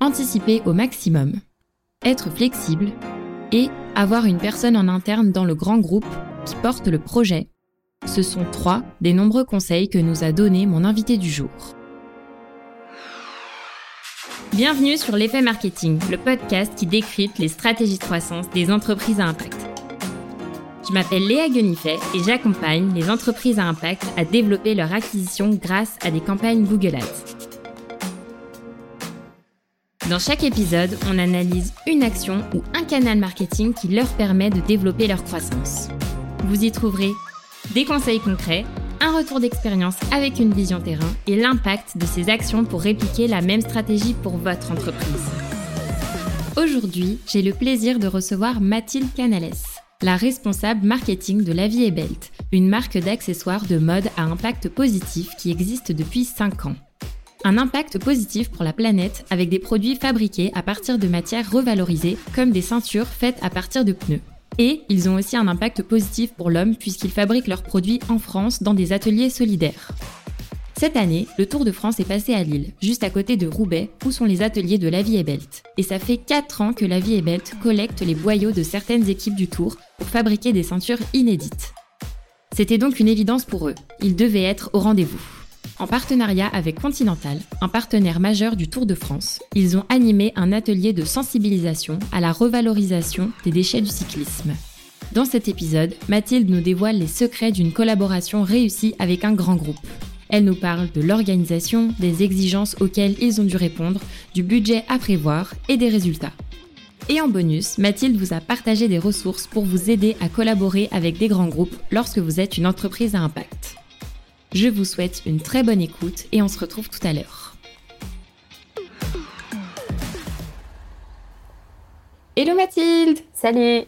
anticiper au maximum, être flexible et avoir une personne en interne dans le grand groupe qui porte le projet. Ce sont trois des nombreux conseils que nous a donnés mon invité du jour. Bienvenue sur l'effet marketing, le podcast qui décrypte les stratégies de croissance des entreprises à impact. Je m'appelle Léa Guenifet et j'accompagne les entreprises à impact à développer leur acquisition grâce à des campagnes Google Ads. Dans chaque épisode, on analyse une action ou un canal marketing qui leur permet de développer leur croissance. Vous y trouverez des conseils concrets, un retour d'expérience avec une vision terrain et l'impact de ces actions pour répliquer la même stratégie pour votre entreprise. Aujourd'hui, j'ai le plaisir de recevoir Mathilde Canales, la responsable marketing de La Vie et Belt, une marque d'accessoires de mode à impact positif qui existe depuis 5 ans un impact positif pour la planète avec des produits fabriqués à partir de matières revalorisées comme des ceintures faites à partir de pneus. Et ils ont aussi un impact positif pour l'homme puisqu'ils fabriquent leurs produits en France dans des ateliers solidaires. Cette année, le Tour de France est passé à Lille, juste à côté de Roubaix, où sont les ateliers de La Vie et Belt. Et ça fait 4 ans que La Vie et Belt collecte les boyaux de certaines équipes du Tour pour fabriquer des ceintures inédites. C'était donc une évidence pour eux, ils devaient être au rendez-vous. En partenariat avec Continental, un partenaire majeur du Tour de France, ils ont animé un atelier de sensibilisation à la revalorisation des déchets du cyclisme. Dans cet épisode, Mathilde nous dévoile les secrets d'une collaboration réussie avec un grand groupe. Elle nous parle de l'organisation, des exigences auxquelles ils ont dû répondre, du budget à prévoir et des résultats. Et en bonus, Mathilde vous a partagé des ressources pour vous aider à collaborer avec des grands groupes lorsque vous êtes une entreprise à impact. Je vous souhaite une très bonne écoute et on se retrouve tout à l'heure. Hello Mathilde Salut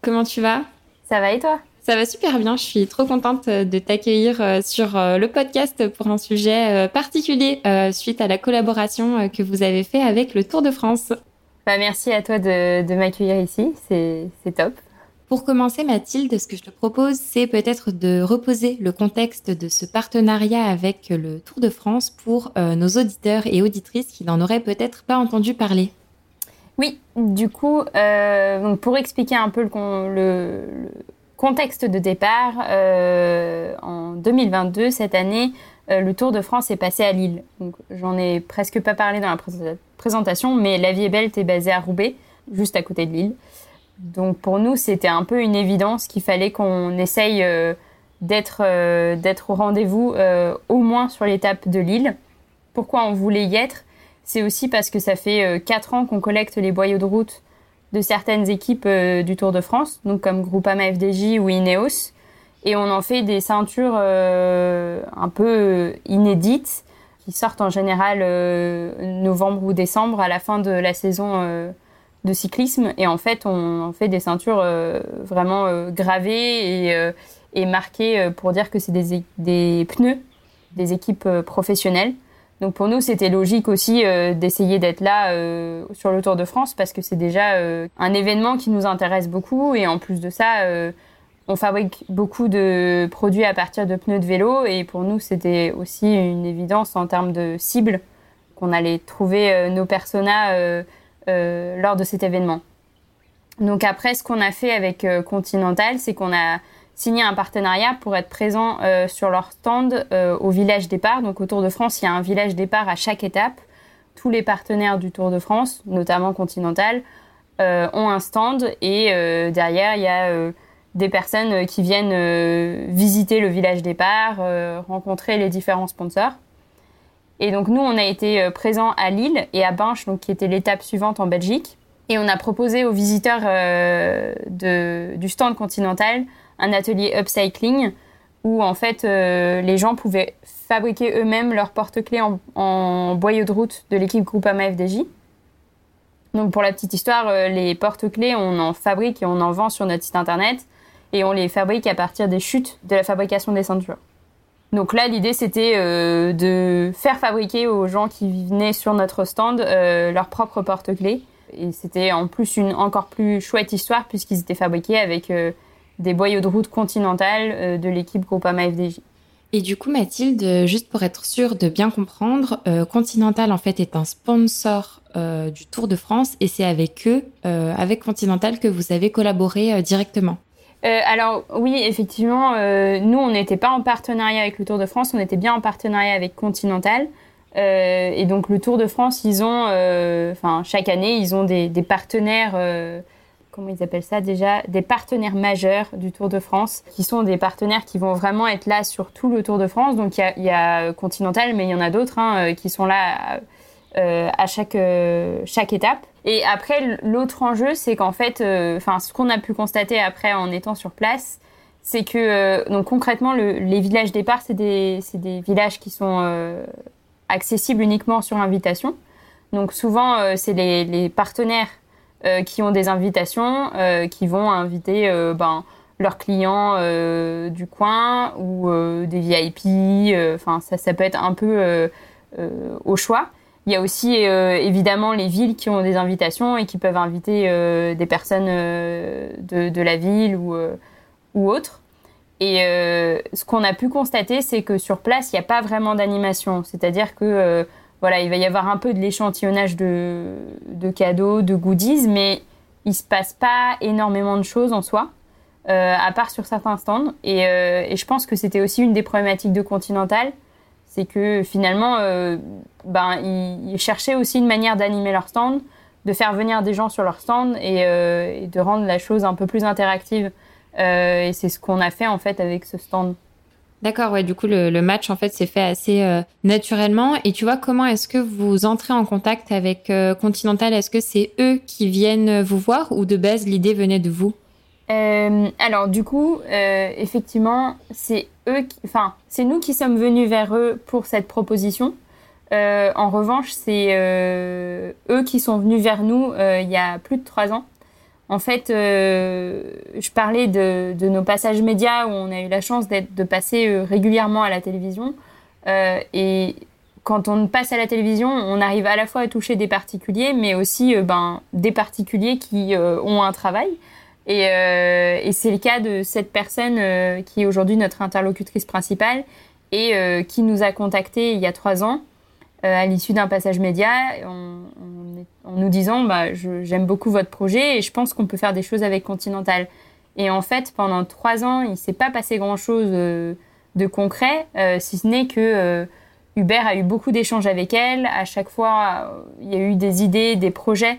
Comment tu vas? Ça va et toi? Ça va super bien, je suis trop contente de t'accueillir euh, sur euh, le podcast pour un sujet euh, particulier suite à la collaboration que vous avez fait avec le Tour de France. Bah, merci à toi de, de m'accueillir ici, c'est top. Pour commencer, Mathilde, ce que je te propose, c'est peut-être de reposer le contexte de ce partenariat avec le Tour de France pour euh, nos auditeurs et auditrices qui n'en auraient peut-être pas entendu parler. Oui, du coup, euh, pour expliquer un peu le, contexte de départ, euh, en 2022, cette année, le Tour de France est passé à Lille. J'en ai presque pas parlé dans la présentation, mais la vie est belle, est basée à Roubaix, juste à côté de Lille. Donc pour nous, c'était un peu une évidence qu'il fallait qu'on essaye euh, euh, d'être au rendez-vous euh, au moins sur l'étape de Lille. Pourquoi on voulait y être? C'est aussi parce que ça fait quatre ans qu'on collecte les boyaux de route de certaines équipes du Tour de France, donc comme Groupama FDJ ou Ineos, et on en fait des ceintures un peu inédites qui sortent en général novembre ou décembre à la fin de la saison de cyclisme et en fait on, fait des ceintures euh, vraiment euh, gravées et, euh, marquées pour dire que c'est des, des, pneus des équipes professionnelles. Donc pour nous c'était logique aussi d'essayer d'être là sur le Tour de France parce que c'est déjà un événement qui nous intéresse beaucoup et en plus de ça on fabrique beaucoup de produits à partir de pneus de vélo et pour nous c'était aussi une évidence en termes de cible qu'on allait trouver nos personas lors de cet événement. Donc après, ce qu'on a fait avec euh, Continental, c'est qu'on a signé un partenariat pour être présent euh, sur leur stand au village départ. Donc au Tour de France, il y a un village départ à chaque étape. Tous les partenaires du Tour de France, notamment Continental, ont un stand et derrière, il y a des personnes qui viennent visiter le village départ, rencontrer les différents sponsors. Et donc nous, on a été euh, présents à Lille et à Binche, donc qui était l'étape suivante en Belgique. Et on a proposé aux visiteurs euh, du stand continental un atelier upcycling où en fait euh, les gens pouvaient fabriquer eux-mêmes leurs porte-clés en, en, boyau de route de l'équipe Groupama FDJ. Donc pour la petite histoire, les porte-clés, on en fabrique et on en vend sur notre site internet et on les fabrique à partir des chutes de la fabrication des ceintures. Donc là, l'idée, c'était euh, de faire fabriquer aux gens qui venaient sur notre stand euh, leur propre porte-clés. Et c'était en plus une encore plus chouette histoire puisqu'ils étaient fabriqués avec euh, des boyaux de route continentales de l'équipe Groupama FDJ. Et du coup, Mathilde, juste pour être sûre de bien comprendre, Continental en fait est un sponsor du Tour de France et c'est avec eux, avec Continental, que vous avez collaboré directement. Alors oui, effectivement, nous on n'était pas en partenariat avec le Tour de France, on était bien en partenariat avec Continental. Euh, et donc le Tour de France, ils ont, euh, enfin chaque année, ils ont des, partenaires, euh, comment ils appellent ça déjà, des partenaires majeurs du Tour de France, qui sont des partenaires qui vont vraiment être là sur tout le Tour de France. Donc il y a, Continental, mais il y en a d'autres hein, qui sont là chaque chaque étape. Et après, l'autre enjeu, c'est qu'en fait, enfin ce qu'on a pu constater après en étant sur place, c'est que donc concrètement, le, les villages départ, c'est des, des villages qui sont accessible uniquement sur invitation. Donc souvent, euh, c'est les, partenaires euh, qui ont des invitations, euh, qui vont inviter ben, leurs clients du coin ou des VIP. Enfin, ça, ça peut être un peu au choix. Il y a aussi évidemment les villes qui ont des invitations et qui peuvent inviter des personnes de, de, la ville ou, autres. Et euh, ce qu'on a pu constater, c'est que sur place, il n'y a pas vraiment d'animation. C'est-à-dire que euh, voilà, il va y avoir un peu de l'échantillonnage de, cadeaux, de goodies, mais il se passe pas énormément de choses en soi, euh, à part sur certains stands. Et, je pense que c'était aussi une des problématiques de Continental, c'est que finalement, ben, ils, cherchaient aussi une manière d'animer leur stand, de faire venir des gens sur leur stand et, et de rendre la chose un peu plus interactive. Euh, et c'est ce qu'on a fait en fait avec ce stand. D'accord, ouais. Du coup, le, match en fait s'est fait assez euh, naturellement. Et tu vois, comment est-ce que vous entrez en contact avec euh, Continental? Est-ce que c'est eux qui viennent vous voir ou de base l'idée venait de vous? Alors, du coup, effectivement, c'est eux, enfin, c'est nous qui sommes venus vers eux pour cette proposition. en revanche, c'est eux qui sont venus vers nous il y a plus de trois ans. En fait, euh, je parlais de, nos passages médias où on a eu la chance de passer euh, régulièrement à la télévision. Euh, et quand on passe à la télévision, on arrive à la fois à toucher des particuliers, mais aussi ben, des particuliers qui ont un travail. Et, c'est le cas de cette personne qui est aujourd'hui notre interlocutrice principale et qui nous a contactés il y a trois ans à l'issue d'un passage média en nous disant bah, j'aime beaucoup votre projet et je pense qu'on peut faire des choses avec Continental. Et en fait, pendant trois ans, il s'est pas passé grand-chose euh, de concret, euh, si ce n'est que euh, Hubert a eu beaucoup d'échanges avec elle. À chaque fois, il y a eu des idées, des projets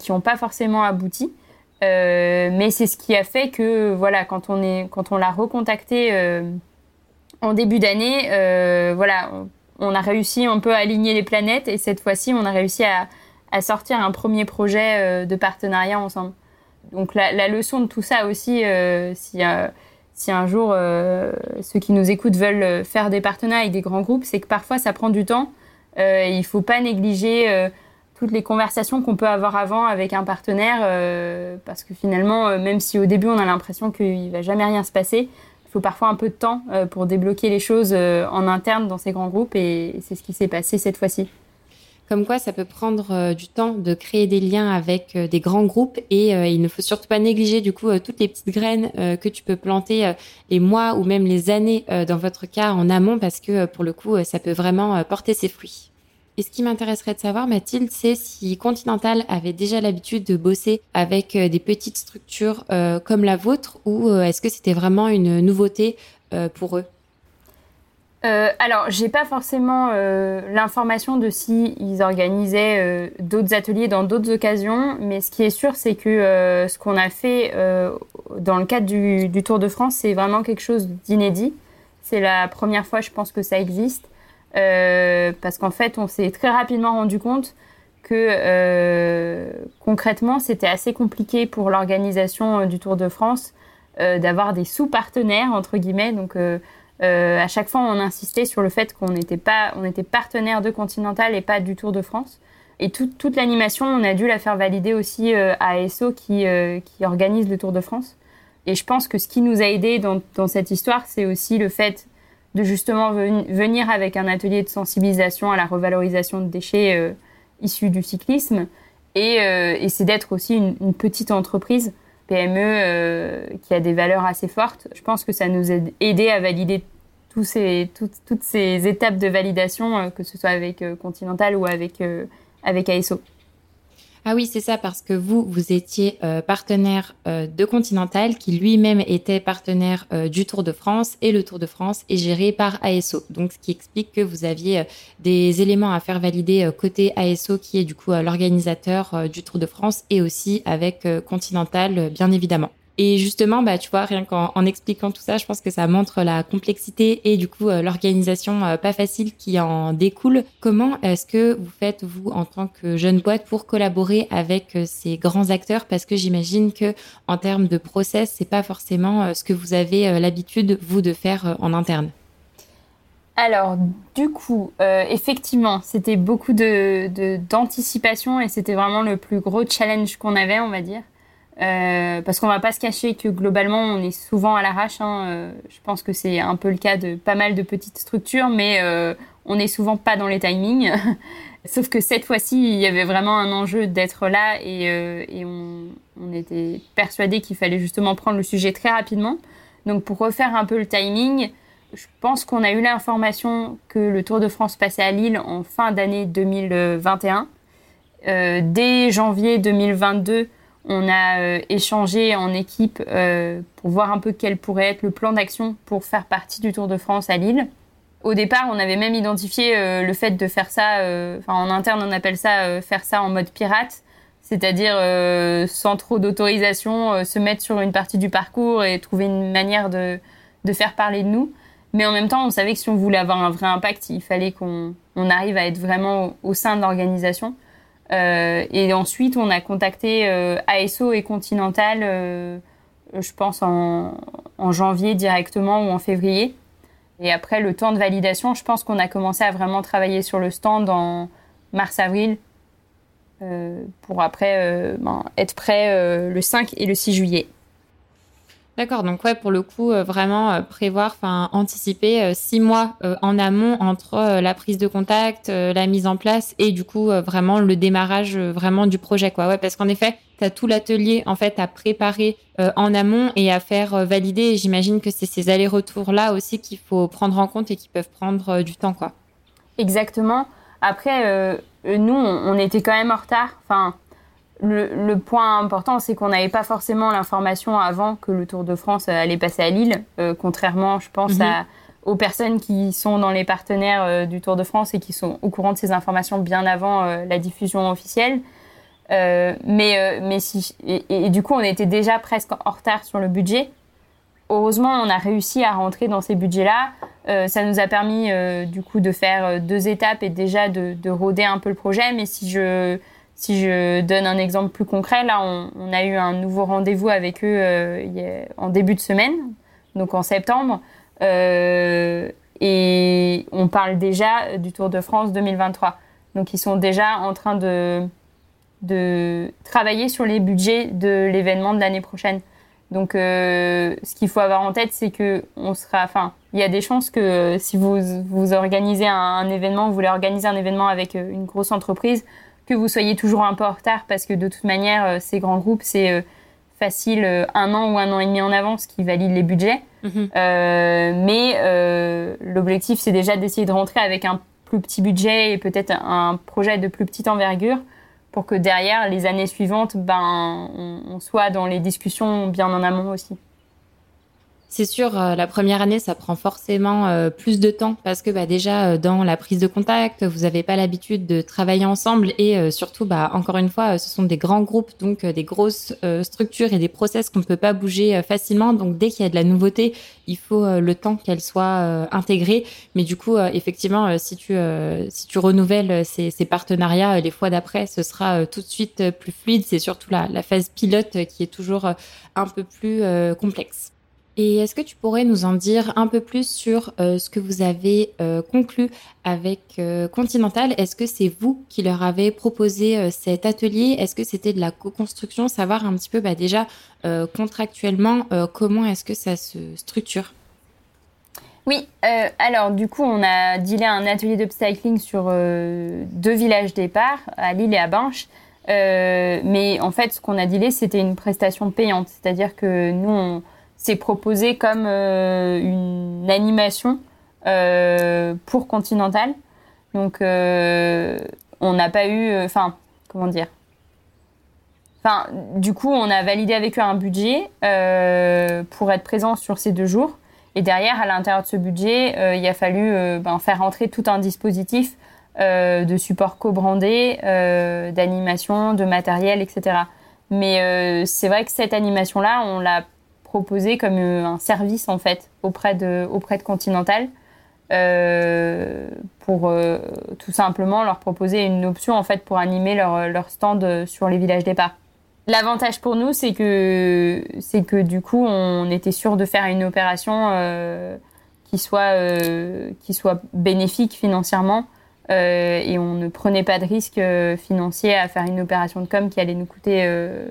qui n'ont pas forcément abouti. Mais c'est ce qui a fait que, voilà, quand on, est, quand on l'a recontacté en début d'année, voilà, on, a réussi un peu à aligner les planètes et cette fois-ci, on a réussi à, sortir un premier projet euh, de partenariat ensemble. Donc la, leçon de tout ça aussi, euh, si, euh, si un jour ceux qui nous écoutent veulent faire des partenariats avec des grands groupes, c'est que parfois ça prend du temps. il faut pas négliger toutes les conversations qu'on peut avoir avant avec un partenaire, parce que finalement, même si au début on a l'impression qu'il va jamais rien se passer, il faut parfois un peu de temps pour débloquer les choses en interne dans ces grands groupes, et c'est ce qui s'est passé cette fois-ci. Comme quoi, ça peut prendre euh, du temps de créer des liens avec euh, des grands groupes et euh, il ne faut surtout pas négliger du coup toutes les petites graines que tu peux planter les mois ou même les années dans votre cas en amont parce que pour le coup, ça peut vraiment porter ses fruits. Et ce qui m'intéresserait de savoir, Mathilde, c'est si Continental avait déjà l'habitude de bosser avec des petites structures comme la vôtre ou est-ce que c'était vraiment une nouveauté pour eux? Euh, alors, j'ai pas forcément euh, l'information de si ils organisaient euh, d'autres ateliers dans d'autres occasions, mais ce qui est sûr, c'est que euh, ce qu'on a fait dans le cadre du, Tour de France, c'est vraiment quelque chose d'inédit. C'est la première fois, je pense, que ça existe, parce qu'en fait, on s'est très rapidement rendu compte que concrètement, c'était assez compliqué pour l'organisation du Tour de France d'avoir des sous-partenaires entre guillemets, donc euh, à chaque fois, on insistait sur le fait qu'on n'était était partenaire de Continental et pas du Tour de France. Et toute l'animation, on a dû la faire valider aussi euh, à euh, qui organise le Tour de France. Et je pense que ce qui nous a aidé dans, dans cette histoire, c'est aussi le fait de justement venir avec un atelier de sensibilisation à la revalorisation de déchets euh, issus du cyclisme. Et, et c'est d'être aussi une, petite entreprise PME qui a des valeurs assez fortes. Je pense que ça nous a aidé à valider toutes, ces étapes de validation, que ce soit avec Continental ou avec, avec ASO. Ah oui, c'est ça, parce que vous, vous étiez euh, partenaire euh, de Continental, qui lui-même était partenaire euh, du Tour de France, et le Tour de France est géré par ASO. Donc, ce qui explique que vous aviez des éléments à faire valider côté ASO, qui est du coup l'organisateur du Tour de France, et aussi avec Continental, bien évidemment. Et justement, bah, tu vois, rien qu'en en expliquant tout ça, je pense que ça montre la complexité et du coup euh, l'organisation euh, pas facile qui en découle. Comment est-ce que vous faites, vous, en tant que jeune boîte, pour collaborer avec euh, ces grands acteurs? Parce que j'imagine que en termes de process, c'est pas forcément ce que vous avez l'habitude, vous, de faire en interne. Alors, du coup, effectivement, c'était beaucoup de d'anticipation et c'était vraiment le plus gros challenge qu'on avait, on va dire. Euh, parce qu'on va pas se cacher que globalement on est souvent à l'arrache. Hein. Euh, je pense que c'est un peu le cas de pas mal de petites structures, mais euh, on n'est souvent pas dans les timings. Sauf que cette fois-ci, il y avait vraiment un enjeu d'être là et, et on, on, était persuadé qu'il fallait justement prendre le sujet très rapidement. Donc pour refaire un peu le timing, je pense qu'on a eu l'information que le Tour de France passait à Lille en fin d'année 2021. dès janvier 2022, on a euh, échangé en équipe euh, pour voir un peu quel pourrait être le plan d'action pour faire partie du Tour de France à Lille. Au départ, on avait même identifié euh, le fait de faire ça, en interne on appelle ça faire ça en mode pirate, c'est-à-dire sans trop d'autorisation, se mettre sur une partie du parcours et trouver une manière de, faire parler de nous. Mais en même temps, on savait que si on voulait avoir un vrai impact, il fallait qu'on arrive à être vraiment au sein de l'organisation. Euh, et ensuite, on a contacté euh, ASO et Continental, euh, je pense en, en, janvier directement ou en février. Et après le temps de validation, je pense qu'on a commencé à vraiment travailler sur le stand en mars-avril pour après ben, être prêt le 5 et le 6 juillet. D'accord, donc ouais, pour le coup, euh, vraiment euh, prévoir, enfin anticiper euh, six mois en amont entre la prise de contact, la mise en place et du coup vraiment le démarrage vraiment du projet, quoi. Ouais, parce qu'en effet, tu as tout l'atelier en fait à préparer en amont et à faire valider. J'imagine que c'est ces allers-retours là aussi qu'il faut prendre en compte et qui peuvent prendre du temps, quoi. Exactement. Après, nous, on était quand même en retard. Enfin le, point important, c'est qu'on n'avait pas forcément l'information avant que le Tour de France allait passer à Lille, euh, contrairement, je pense, mhm. aux personnes qui sont dans les partenaires euh, du Tour de France et qui sont au courant de ces informations bien avant euh, la diffusion officielle. mais mais si, et, du coup, on était déjà presque en retard sur le budget. Heureusement, on a réussi à rentrer dans ces budgets-là. ça nous a permis du coup de faire deux étapes et déjà de, de rôder un peu le projet. Mais si je si je donne un exemple plus concret, là, on, a eu un nouveau rendez-vous avec eux euh, en début de semaine, donc en septembre, euh, et on parle déjà du Tour de France 2023. Donc, ils sont déjà en train de, travailler sur les budgets de l'événement de l'année prochaine. Donc, euh, ce qu'il faut avoir en tête, c'est que on sera, enfin, il y a des chances que si vous, vous organisez un, un événement, vous voulez organiser un événement avec une grosse entreprise, que vous soyez toujours un peu en retard parce que de toute manière, euh, ces grands groupes, c'est euh, facile euh, un an ou un an et demi en avance qui valident les budgets. Mhm. mais l'objectif, c'est déjà d'essayer de rentrer avec un plus petit budget et peut-être un projet de plus petite envergure pour que derrière, les années suivantes, ben, on soit dans les discussions bien en amont aussi. C'est sûr, euh, la première année, ça prend forcément euh, plus de temps parce que bah, déjà euh, dans la prise de contact, vous n'avez pas l'habitude de travailler ensemble et surtout, bah, encore une fois, ce sont des grands groupes, donc des grosses structures et des process qu'on ne peut pas bouger facilement. Donc dès qu'il y a de la nouveauté, il faut le temps qu'elle soit intégrée. Mais du coup, effectivement, si tu si tu renouvelles ces, partenariats, les fois d'après, ce sera tout de suite plus fluide. C'est surtout la phase pilote qui est toujours un peu plus complexe. Et est-ce que tu pourrais nous en dire un peu plus sur euh, ce que vous avez euh, conclu avec euh, Continental? Est-ce que c'est vous qui leur avez proposé cet atelier? Est-ce que c'était de la co-construction? Savoir un petit peu bah, déjà contractuellement comment est-ce que ça se structure? Oui, alors du coup, on a dealé un atelier d'upcycling sur deux villages départ, à Lille et à Binche. mais en fait, ce qu'on a dealé, c'était une prestation payante. C'est-à-dire que nous, on, c'est proposé comme euh, une animation pour Continental. Donc, on n'a pas eu, enfin, comment dire? Enfin, du coup, on a validé avec eux un budget pour être présent sur ces deux jours. Et derrière, à l'intérieur de ce budget, il a fallu ben, faire entrer tout un dispositif euh, de support co-brandé, euh, d'animation, de matériel, etc. Mais euh, c'est vrai que cette animation-là, on l'a proposée comme un service en fait auprès de, auprès de Continental. pour tout simplement leur proposer une option en fait pour animer leur, leur stand sur les villages départ. L'avantage pour nous, c'est que c'est que du coup, on était sûr de faire une opération qui soit qui soit bénéfique financièrement euh, et on ne prenait pas de risque euh, financier à faire une opération de com qui allait nous coûter euh,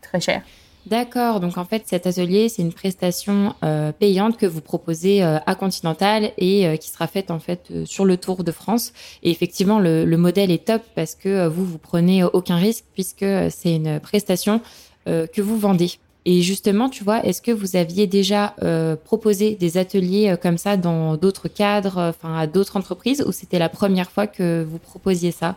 très cher. D'accord, donc en fait cet atelier c'est une prestation payante que vous proposez à Continental et qui sera faite en fait sur le Tour de France. Et effectivement le, le modèle est top parce que vous vous prenez aucun risque puisque c'est une prestation que vous vendez. Et justement, tu vois, est-ce que vous aviez déjà euh, proposé des ateliers euh, comme ça dans d'autres cadres, euh, enfin à d'autres entreprises, ou c'était la première fois que vous proposiez ça?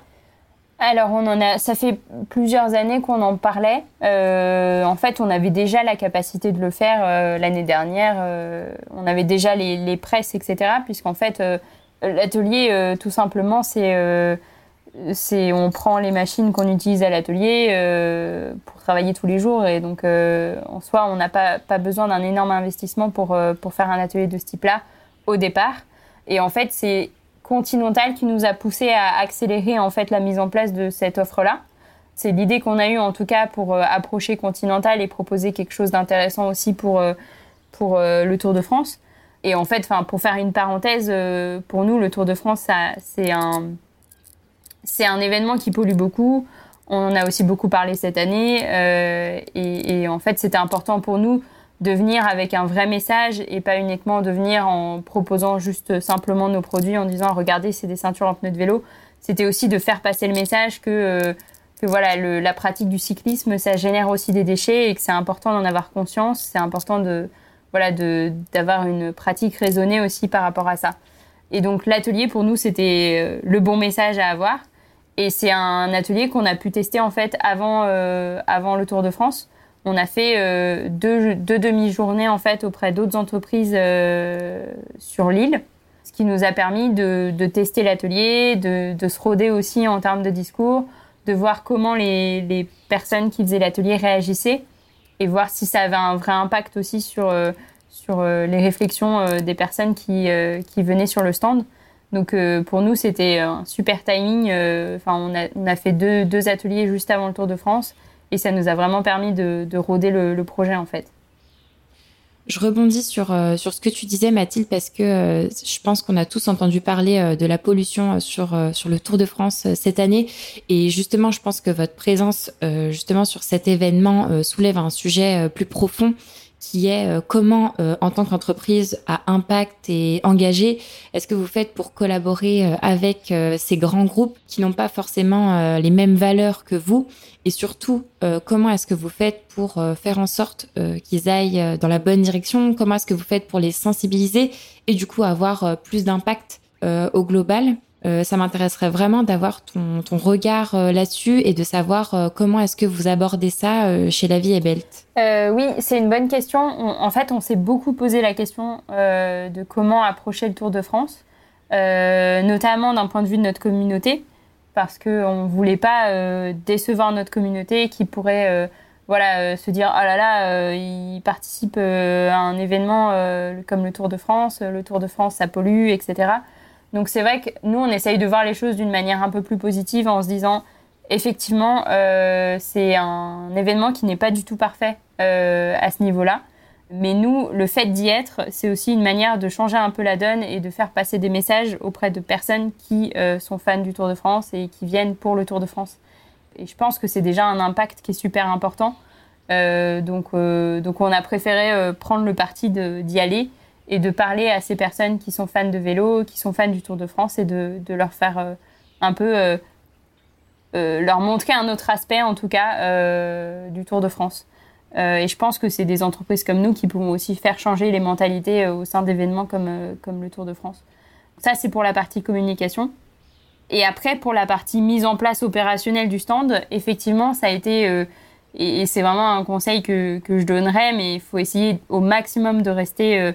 Alors, on en a, ça fait plusieurs années qu'on en parlait. en fait, on avait déjà la capacité de le faire l'année dernière. on avait déjà les, les presses, etc. Puisqu'en fait, l'atelier, tout simplement, c'est c'est on prend les machines qu'on utilise à l'atelier euh, pour travailler tous les jours et donc euh, en soi on n'a pas, pas besoin d'un énorme investissement pour, euh, pour faire un atelier de ce type-là au départ et en fait c'est Continental qui nous a poussé à accélérer en fait la mise en place de cette offre-là. C'est l'idée qu'on a eue en tout cas pour approcher Continental et proposer quelque chose d'intéressant aussi pour, pour le Tour de France. Et en fait, pour faire une parenthèse, pour nous, le Tour de France, c'est un, un événement qui pollue beaucoup. On en a aussi beaucoup parlé cette année. Euh, et, en fait, c'était important pour nous de venir avec un vrai message et pas uniquement de venir en proposant juste simplement nos produits en disant regardez, c'est des ceintures en pneus de vélo. C'était aussi de faire passer le message que, euh, que voilà, la pratique du cyclisme, ça génère aussi des déchets et que c'est important d'en avoir conscience. C'est important de voilà d'avoir une pratique raisonnée aussi par rapport à ça. Et donc l'atelier pour nous c'était euh, le bon message à avoir. Et c'est un atelier qu'on a pu tester en fait avant, euh, avant le Tour de France. On a fait euh, deux, demi-journées en fait auprès d'autres entreprises euh, sur l'île, ce qui nous a permis de, tester l'atelier, de, se roder aussi en termes de discours, de voir comment les, personnes qui faisaient l'atelier réagissaient et voir si ça avait un vrai impact aussi sur, sur les réflexions des personnes qui, venaient sur le stand. Donc euh, pour nous, c'était un super timing. Euh, enfin, on a, fait deux, ateliers juste avant le Tour de France et ça nous a vraiment permis de, de rôder le, le, projet en fait. Je rebondis sur, euh, sur ce que tu disais, Mathilde, parce que je pense qu'on a tous entendu parler de la pollution sur, sur le Tour de France cette année. Et justement, je pense que votre présence justement sur cet événement soulève un sujet plus profond qui est euh, comment, euh, en tant qu'entreprise à impact et engagé, est-ce que vous faites pour collaborer euh, avec ces grands groupes qui n'ont pas forcément les mêmes valeurs que vous? Et surtout, comment est-ce que vous faites pour faire en sorte qu'ils aillent dans la bonne direction? Comment est-ce que vous faites pour les sensibiliser et du coup avoir plus d'impact au global? Euh, ça m'intéresserait vraiment d'avoir ton, regard euh, là-dessus et de savoir euh, comment est-ce que vous abordez ça chez La Vie et Belt. oui, c'est une bonne question. en fait, on s'est beaucoup posé la question de comment approcher le Tour de France, notamment d'un point de vue de notre communauté, parce qu'on ne voulait pas décevoir notre communauté qui pourrait voilà, se dire oh là là, il participe à un événement comme le Tour de France, le Tour de France ça pollue, etc. Donc c'est vrai que nous, on essaye de voir les choses d'une manière un peu plus positive en se disant, effectivement, euh, c'est un événement qui n'est pas du tout parfait euh, à ce niveau-là. Mais nous, le fait d'y être, c'est aussi une manière de changer un peu la donne et de faire passer des messages auprès de personnes qui euh, sont fans du Tour de France et qui viennent pour le Tour de France. Et je pense que c'est déjà un impact qui est super important. donc, donc on a préféré prendre le parti d'y aller et de parler à ces personnes qui sont fans de vélo, qui sont fans du Tour de France et de, leur faire euh, un peu euh, euh, leur montrer un autre aspect en tout cas du Tour de France. et je pense que c'est des entreprises comme nous qui pourront aussi faire changer les mentalités au sein d'événements comme, comme le Tour de France. Ça, c'est pour la partie communication. Et après, pour la partie mise en place opérationnelle du stand, effectivement, ça a été, et, c'est vraiment un conseil que, que je donnerais, mais il faut essayer au maximum de rester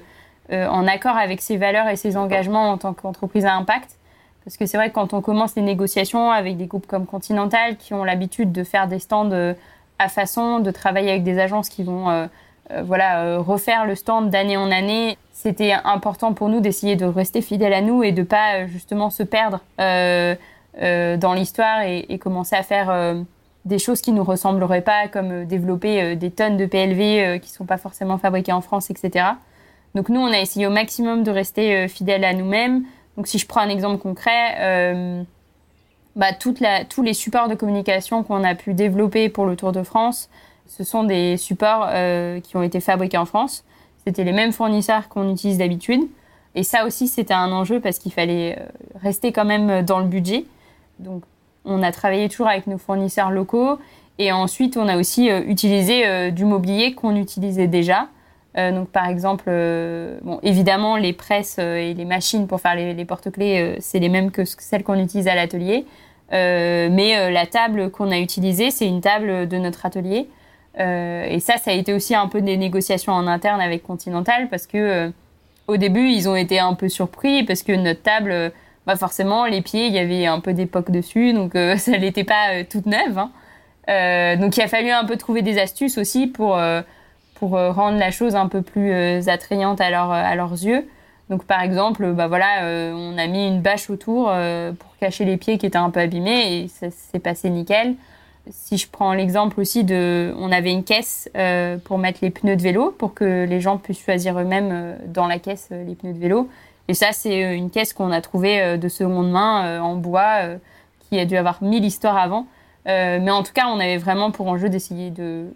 en accord avec ses valeurs et ses engagements en tant qu'entreprise à impact. Parce que c'est vrai que quand on commence les négociations avec des groupes comme Continental qui ont l'habitude de faire des stands euh, à façon, de travailler avec des agences qui vont euh, euh, voilà, refaire le stand d'année en année, c'était important pour nous d'essayer de rester fidèles à nous et de pas justement se perdre dans l'histoire et, commencer à faire des choses qui nous ressembleraient pas, comme développer des tonnes de PLV qui sont pas forcément fabriquées en France, etc. Donc nous, on a essayé au maximum de rester fidèles à nous-mêmes, donc si je prends un exemple concret, euh, bah, tous les supports de communication qu'on a pu développer pour le Tour de France, ce sont des supports euh, qui ont été fabriqués en France. C'était les mêmes fournisseurs qu'on utilise d'habitude. Et ça aussi, c'était un enjeu parce qu'il fallait euh, rester quand même dans le budget. Donc, on a travaillé toujours avec nos fournisseurs locaux. Et ensuite, on a aussi utilisé du mobilier qu'on utilisait déjà. Euh, donc par exemple, euh, bon, évidemment, les presses euh, et les machines pour faire les, porte-clés, c'est les mêmes que celles qu'on utilise à l'atelier. mais la table qu'on a utilisée, c'est une table de notre atelier. et ça, ça a été aussi un peu des négociations en interne avec Continental parce que au début, ils ont été un peu surpris parce que notre table, bah forcément, les pieds, il y avait un peu d'époque dessus, donc ça n'était pas toute neuve. Hein. donc il a fallu un peu trouver des astuces aussi pour pour euh, rendre la chose un peu plus euh, attrayante à, à leurs yeux. Donc par exemple, bah voilà, euh, on a mis une bâche autour pour cacher les pieds qui étaient un peu abîmés et ça s'est passé nickel. Si je prends l'exemple aussi de, on avait une caisse pour mettre les pneus de vélo pour que les gens puissent choisir eux-mêmes dans la caisse les pneus de vélo. Et ça, c'est une caisse qu'on a trouvée de seconde main en bois qui a dû avoir mille histoires avant. Mais en tout cas, on avait vraiment pour enjeu d'essayer de,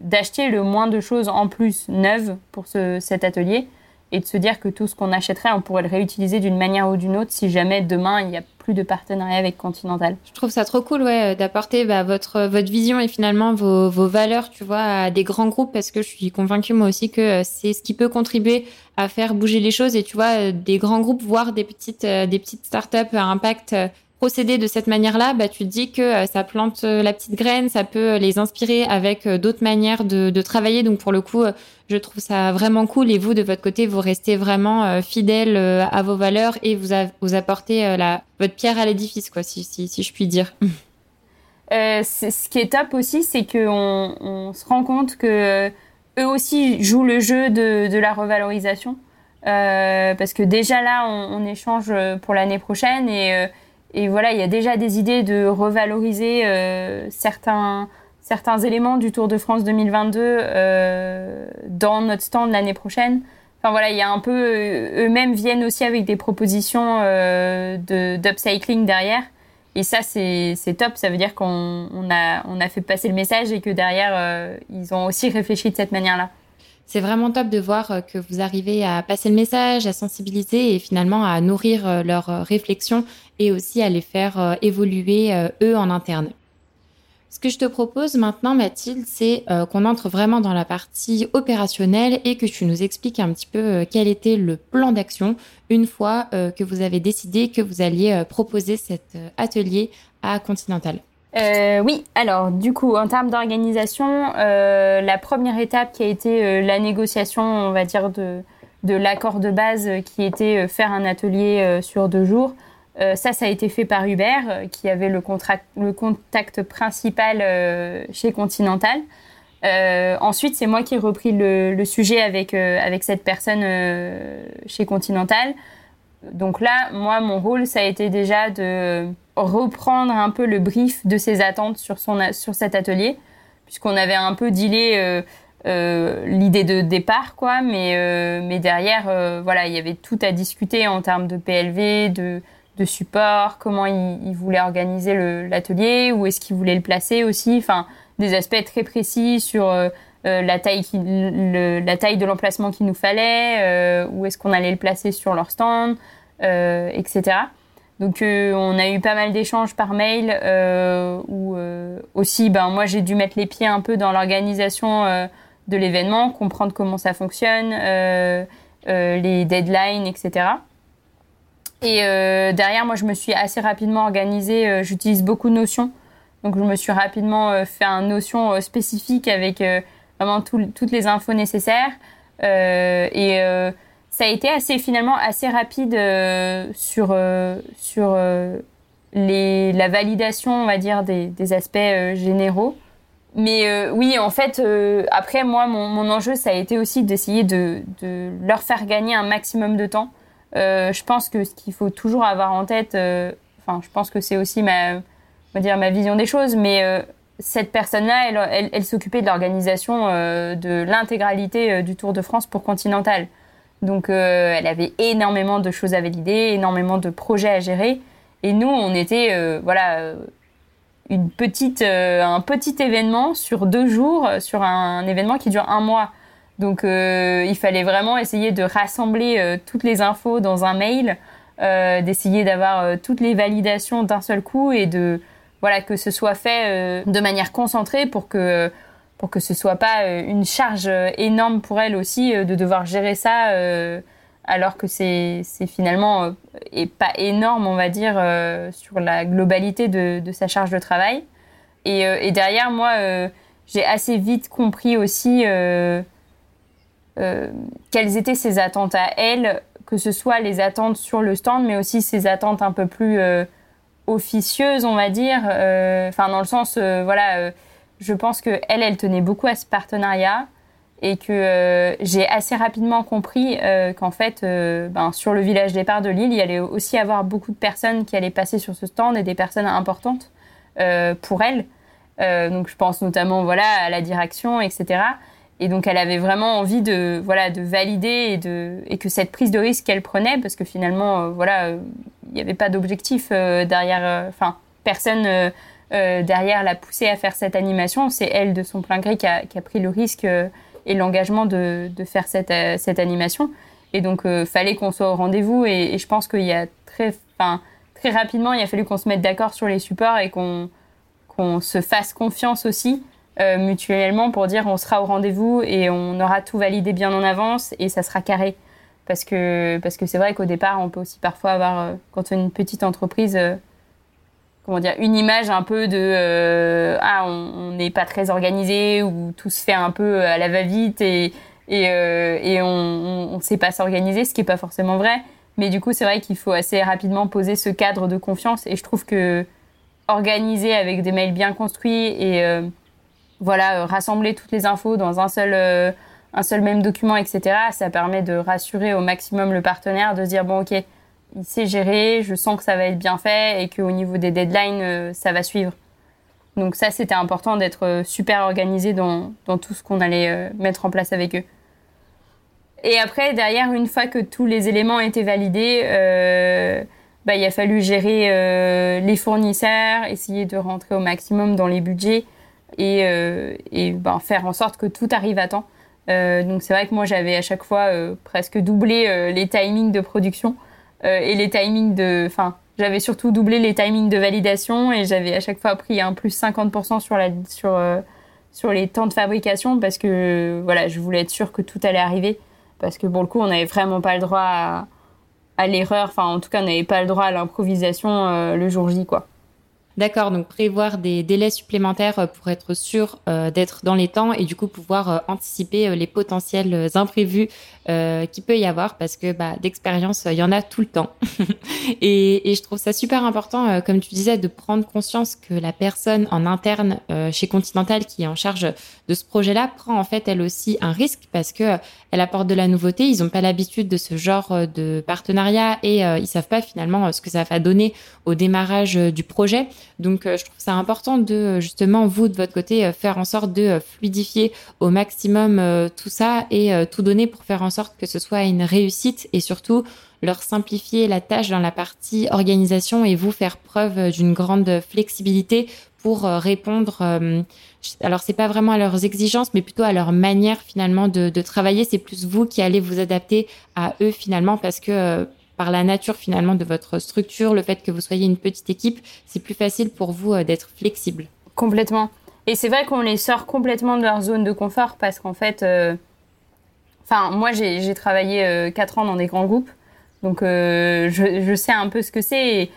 d'acheter le moins de choses en plus neuves pour cet atelier et de se dire que tout ce qu'on achèterait, on pourrait le réutiliser d'une manière ou d'une autre si jamais demain il n'y a plus de partenariat avec Continental. Je trouve ça trop cool, ouais, d'apporter bah, votre votre vision et finalement vos, vos valeurs, tu vois, à des grands groupes parce que je suis convaincue moi aussi que euh, c'est ce qui peut contribuer à faire bouger les choses et tu vois euh, des grands groupes voire des petites euh, des petites startups à impact procéder de cette manière-là, bah, tu te dis que euh, ça plante euh, la petite graine, ça peut euh, les inspirer avec d'autres manières de, travailler. Donc pour le coup, je trouve ça vraiment cool. Et vous, de votre côté, vous restez vraiment fidèle à vos valeurs et vous, vous apportez votre pierre à l'édifice, quoi, si, si, je puis dire. ce qui est top aussi, c'est qu'on on se rend compte que eux aussi jouent le jeu de, la revalorisation. parce que déjà là, on, on échange pour l'année prochaine et et voilà, il y a déjà des idées de revaloriser euh, certains, certains éléments du Tour de France 2022 euh, dans notre stand l'année prochaine. Enfin voilà, il y a un peu euh, eux-mêmes viennent aussi avec des propositions euh, de d'upcycling derrière. Et ça c'est top. Ça veut dire qu'on on a on a fait passer le message et que derrière euh, ils ont aussi réfléchi de cette manière-là c'est vraiment top de voir euh, que vous arrivez à passer le message, à sensibiliser et finalement à nourrir leurs euh, réflexions et aussi à les faire évoluer eux en interne. Ce que je te propose maintenant, Mathilde, c'est qu'on entre vraiment dans la partie opérationnelle et que tu nous expliques un petit peu quel était le plan d'action une fois que vous avez décidé que vous alliez proposer cet atelier à Continental. Euh, oui, alors du coup, en termes d'organisation, euh, la première étape qui a été euh, la négociation, on va dire, de l'accord de base qui était faire un atelier sur deux jours, ça, ça a été fait par Hubert, qui avait le, contact principal chez Continental. ensuite, c'est moi qui ai repris le, sujet avec, avec cette personne chez Continental. Donc là, moi, mon rôle, ça a été déjà de reprendre un peu le brief de ses attentes sur, son, sur cet atelier, puisqu'on avait un peu dealé euh, euh, l'idée de départ, quoi, mais, euh, mais derrière, voilà, il y avait tout à discuter en termes de PLV, de, support, comment il, voulait organiser l'atelier, où est-ce qu'il voulait le placer aussi, enfin, des aspects très précis sur la, taille qui, la taille de l'emplacement qu'il nous fallait, où est-ce qu'on allait le placer sur leur stand, etc. Donc on a eu pas mal d'échanges par mail où aussi ben moi j'ai dû mettre les pieds un peu dans l'organisation de l'événement, comprendre comment ça fonctionne, les deadlines, etc. Et derrière moi je me suis assez rapidement organisée, j'utilise beaucoup de notions donc je me suis rapidement euh, fait un notion euh, spécifique avec euh, vraiment toutes les infos nécessaires. et ça a été assez finalement assez rapide sur sur les, la validation, on va dire, des, des aspects généraux. Mais oui, en fait, après, moi, mon, mon, enjeu, ça a été aussi d'essayer de, de, leur faire gagner un maximum de temps. Je pense que ce qu'il faut toujours avoir en tête, enfin, je pense que c'est aussi ma, on dire ma vision des choses, mais euh, cette personne-là, elle, elle, elle s'occupait de l'organisation euh, de l'intégralité euh, du Tour de France pour Continental. Donc, elle avait énormément de choses à valider, énormément de projets à gérer. Et nous, on était, voilà, une petite, un petit événement sur deux jours, sur un, événement qui dure un mois. Donc, il fallait vraiment essayer de rassembler toutes les infos dans un mail, d'essayer d'avoir toutes les validations d'un seul coup et de voilà que ce soit fait euh, de manière concentrée pour que pour que ce soit pas euh, une charge euh, énorme pour elle aussi de devoir gérer ça alors que c'est finalement et pas énorme on va dire sur la globalité de, de sa charge de travail. Et derrière moi j'ai assez vite compris aussi quelles étaient ses attentes à elle que ce soit les attentes sur le stand mais aussi ses attentes un peu plus officieuse, on va dire. Euh, enfin, dans le sens, euh, voilà, euh, je pense que elle, elle tenait beaucoup à ce partenariat et que j'ai assez rapidement compris qu'en fait, ben, sur le village départ de Lille, il y allait aussi avoir beaucoup de personnes qui allaient passer sur ce stand et des personnes importantes pour elle. donc, je pense notamment, voilà, à la direction, etc. Et donc, elle avait vraiment envie de, voilà, de valider et, que cette prise de risque qu'elle prenait, parce que finalement, voilà, il n'y avait pas d'objectif euh, derrière. Euh, enfin, personne euh, derrière l'a poussée à faire cette animation. C'est elle de son plein gré qui a, pris le risque et l'engagement de, faire cette, animation. Et donc, il fallait qu'on soit au rendez-vous. Et, je pense qu'il y a très, enfin, très rapidement, il a fallu qu'on se mette d'accord sur les supports et qu'on se fasse confiance aussi mutuellement pour dire on sera au rendez-vous et on aura tout validé bien en avance et ça sera carré. Parce que parce que c'est vrai qu'au départ on peut aussi parfois avoir euh, quand on est une petite entreprise euh, comment dire une image un peu de euh, ah on n'est pas très organisé ou tout se fait un peu à la va-vite et et, et on ne sait pas s'organiser ce qui est pas forcément vrai. Mais du coup c'est vrai qu'il faut assez rapidement poser ce cadre de confiance et je trouve que organiser avec des mails bien construits et voilà rassembler toutes les infos dans un seul un seul même document, etc., ça permet de rassurer au maximum le partenaire, de se dire, bon, ok, il sait gérer, je sens que ça va être bien fait et qu'au niveau des deadlines, euh, ça va suivre. Donc ça, c'était important d'être euh, super organisé dans, dans tout ce qu'on allait euh, mettre en place avec eux. Et après, derrière, une fois que tous les éléments étaient validés, bah, il a fallu gérer les fournisseurs, essayer de rentrer au maximum dans les budgets et, et ben, faire en sorte que tout arrive à temps. Euh, donc c'est vrai que moi j'avais à chaque fois euh, presque doublé euh, les timings de production et les timings de, enfin j'avais surtout doublé les timings de validation et j'avais à chaque fois pris un plus 50% sur sur sur les temps de fabrication parce que voilà je voulais être sûr que tout allait arriver parce que pour le coup on n'avait vraiment pas le droit à l'erreur enfin en tout cas on n'avait pas le droit à l'improvisation le jour J quoi. D'accord, donc prévoir des délais supplémentaires euh, pour être sûr euh, d'être dans les temps et du coup pouvoir euh, anticiper les potentiels imprévus euh, qui peut y avoir parce que bah, d'expérience, il y en a tout le temps. et, je trouve ça super important, comme tu disais, de prendre conscience que la personne en interne chez Continental qui est en charge de ce projet-là prend en fait elle aussi un risque parce que elle apporte de la nouveauté. Ils n'ont pas l'habitude de ce genre de partenariat et ils savent pas finalement ce que ça va donner au démarrage du projet. Donc, euh, je trouve ça important de euh, justement vous de votre côté euh, faire en sorte de fluidifier au maximum tout ça et tout donner pour faire en sorte que ce soit une réussite et surtout leur simplifier la tâche dans la partie organisation et vous faire preuve d'une grande flexibilité pour répondre. alors c'est pas vraiment à leurs exigences, mais plutôt à leur manière finalement de, travailler. C'est plus vous qui allez vous adapter à eux finalement parce que par la nature finalement de votre structure, le fait que vous soyez une petite équipe, c'est plus facile pour vous d'être flexible. Complètement. Et c'est vrai qu'on les sort complètement de leur zone de confort parce qu'en fait, enfin, moi j'ai travaillé 4 ans dans des grands groupes, donc je, je, sais un peu ce que c'est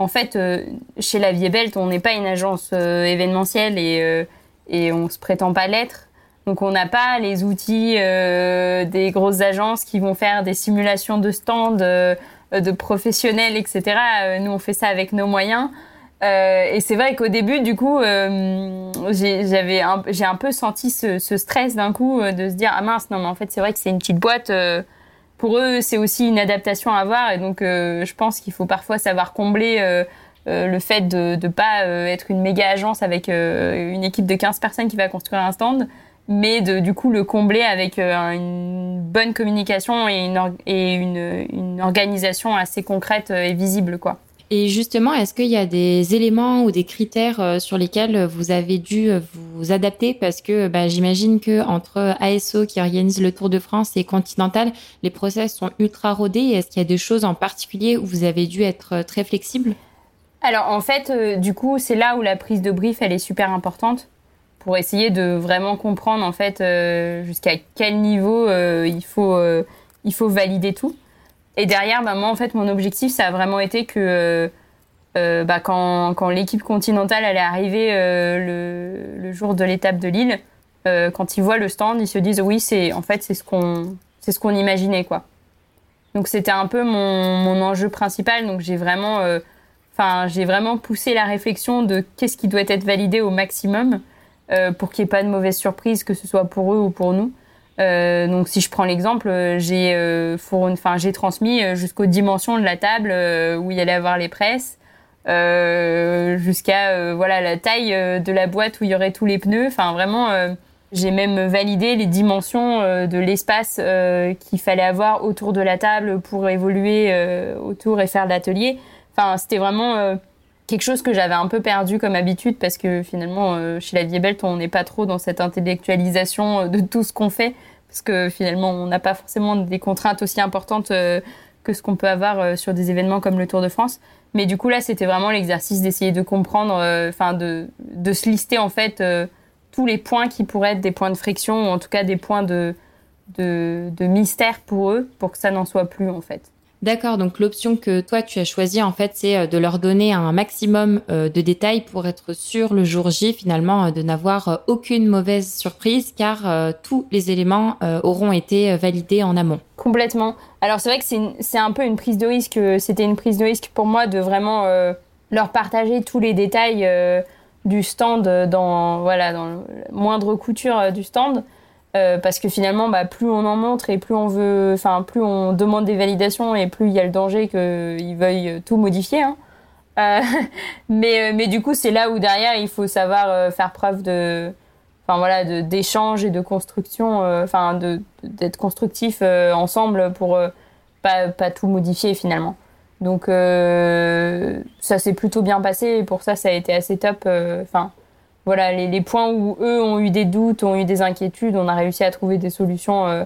en fait, euh, chez La Vie est on n'est pas une agence euh, événementielle et, euh, et on se prétend pas l'être. Donc on n'a pas les outils des grosses agences qui vont faire des simulations de stands, de professionnels, etc. nous, on fait ça avec nos moyens. Et c'est vrai qu'au début, du coup, j'avais j'ai un peu senti ce, ce stress d'un coup de se dire ah mince non mais en fait c'est vrai que c'est une petite boîte pour eux, c'est aussi une adaptation à avoir. Et donc, euh, je pense qu'il faut parfois savoir combler euh, euh, le fait de ne pas être une méga agence avec une équipe de 15 personnes qui va construire un stand, mais de, du coup le combler avec une bonne communication et, une, et une, une, organisation assez concrète et visible, quoi. Et justement, est-ce qu'il y a des éléments ou des critères euh, sur lesquels vous avez dû euh, vous adapter? Parce que bah, j'imagine que entre ASO qui organise le Tour de France et Continental, les process sont ultra rodés. Est-ce qu'il y a des choses en particulier où vous avez dû être euh, très flexible? Alors en fait, du coup, c'est là où la prise de brief elle est super importante pour essayer de vraiment comprendre en fait jusqu'à quel niveau il faut il faut valider tout. Et derrière, bah, moi, en fait, mon objectif, ça a vraiment été que euh, euh, bah, quand, quand l'équipe continentale allait arriver euh, le, jour de l'étape de Lille, quand ils voient le stand, ils se disent oui, c'est en fait c'est ce qu'on c'est ce qu'on imaginait quoi. Donc c'était un peu mon, mon, enjeu principal. Donc j'ai vraiment, enfin j'ai vraiment poussé la réflexion de qu'est-ce qui doit être validé au maximum pour qu'il n'y ait pas de mauvaise surprise, que ce soit pour eux ou pour nous. Euh, donc si je prends l'exemple, euh, j'ai euh, transmis euh, jusqu'aux dimensions de la table où il allait avoir les presses, jusqu'à voilà la taille de la boîte où il y aurait tous les pneus. Enfin vraiment, j'ai même validé les dimensions de l'espace qu'il fallait avoir autour de la table pour évoluer autour et faire l'atelier. Enfin c'était vraiment quelque chose que j'avais un peu perdu comme habitude parce que finalement chez la Vie Belt on n'est pas trop dans cette intellectualisation de tout ce qu'on fait parce que finalement, on n'a pas forcément des contraintes aussi importantes euh, que ce qu'on peut avoir euh, sur des événements comme le Tour de France. Mais du coup, là, c'était vraiment l'exercice d'essayer de comprendre, euh, enfin, de, de se lister en fait tous les points qui pourraient être des points de friction ou en tout cas des points de, de, de mystère pour eux, pour que ça n'en soit plus en fait. D'accord, donc l'option que toi tu as choisie en fait, c'est euh, de leur donner un maximum euh, de détails pour être sûr le jour J finalement euh, de n'avoir aucune mauvaise surprise car tous les éléments auront été validés en amont. Complètement. Alors c'est vrai que c'est un peu une prise de risque, c'était une prise de risque pour moi de vraiment leur partager tous les détails du stand dans voilà dans moindre couture du stand. Euh, parce que finalement, bah, plus on en montre et plus on veut, enfin, plus on demande des validations et plus il y a le danger qu'ils veuillent tout modifier. Hein. Euh, mais, euh, mais du coup, c'est là où derrière, il faut savoir faire preuve de, enfin voilà, d'échange et de construction, enfin, d'être constructif ensemble pour pas, pas tout modifier finalement. Donc ça s'est plutôt bien passé et pour ça, ça a été assez top. Enfin voilà, les, points où eux ont eu des doutes, ont eu des inquiétudes, on a réussi à trouver des solutions euh, euh,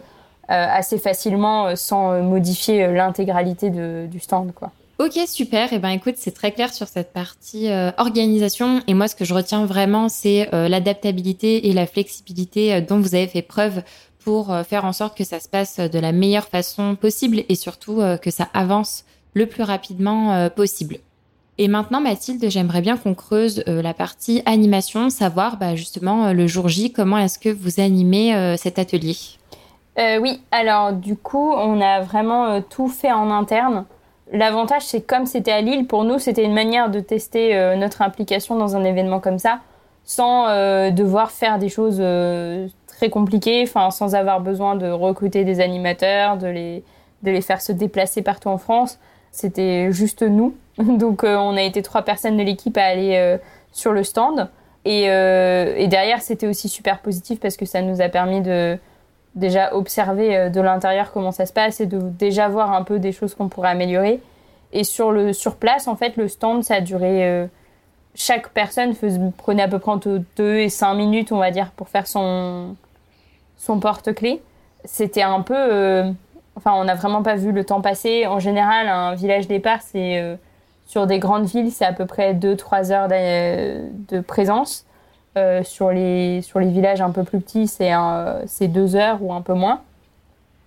assez facilement euh, sans modifier l'intégralité du stand, quoi. Ok, super. Et eh ben, écoute, c'est très clair sur cette partie organisation. Et moi, ce que je retiens vraiment, c'est l'adaptabilité et la flexibilité dont vous avez fait preuve pour faire en sorte que ça se passe de la meilleure façon possible et surtout que ça avance le plus rapidement possible. Et maintenant, Mathilde, j'aimerais bien qu'on creuse euh, la partie animation, savoir bah, justement euh, le jour J, comment est-ce que vous animez euh, cet atelier? Oui, alors du coup, on a vraiment tout fait en interne. L'avantage, c'est comme c'était à Lille, pour nous, c'était une manière de tester notre implication dans un événement comme ça, sans devoir faire des choses très compliquées, sans avoir besoin de recruter des animateurs, de les, de les faire se déplacer partout en France. C'était juste nous. Donc euh, on a été trois personnes de l'équipe à aller euh, sur le stand. Euh, et, derrière, c'était aussi super positif parce que ça nous a permis de déjà observer de l'intérieur comment ça se passe et de déjà voir un peu des choses qu'on pourrait améliorer. Et sur, le, sur place, en fait, le stand, ça a duré... chaque personne prenait à peu près entre 2 et 5 minutes, on va dire, pour faire son, son porte-clés. C'était un peu Enfin, on n'a vraiment pas vu le temps passer. En général, un village départ, c'est sur des grandes villes, c'est à peu près 2-3 heures de, présence. sur, les, sur les villages un peu plus petits, c'est 2 heures ou un peu moins.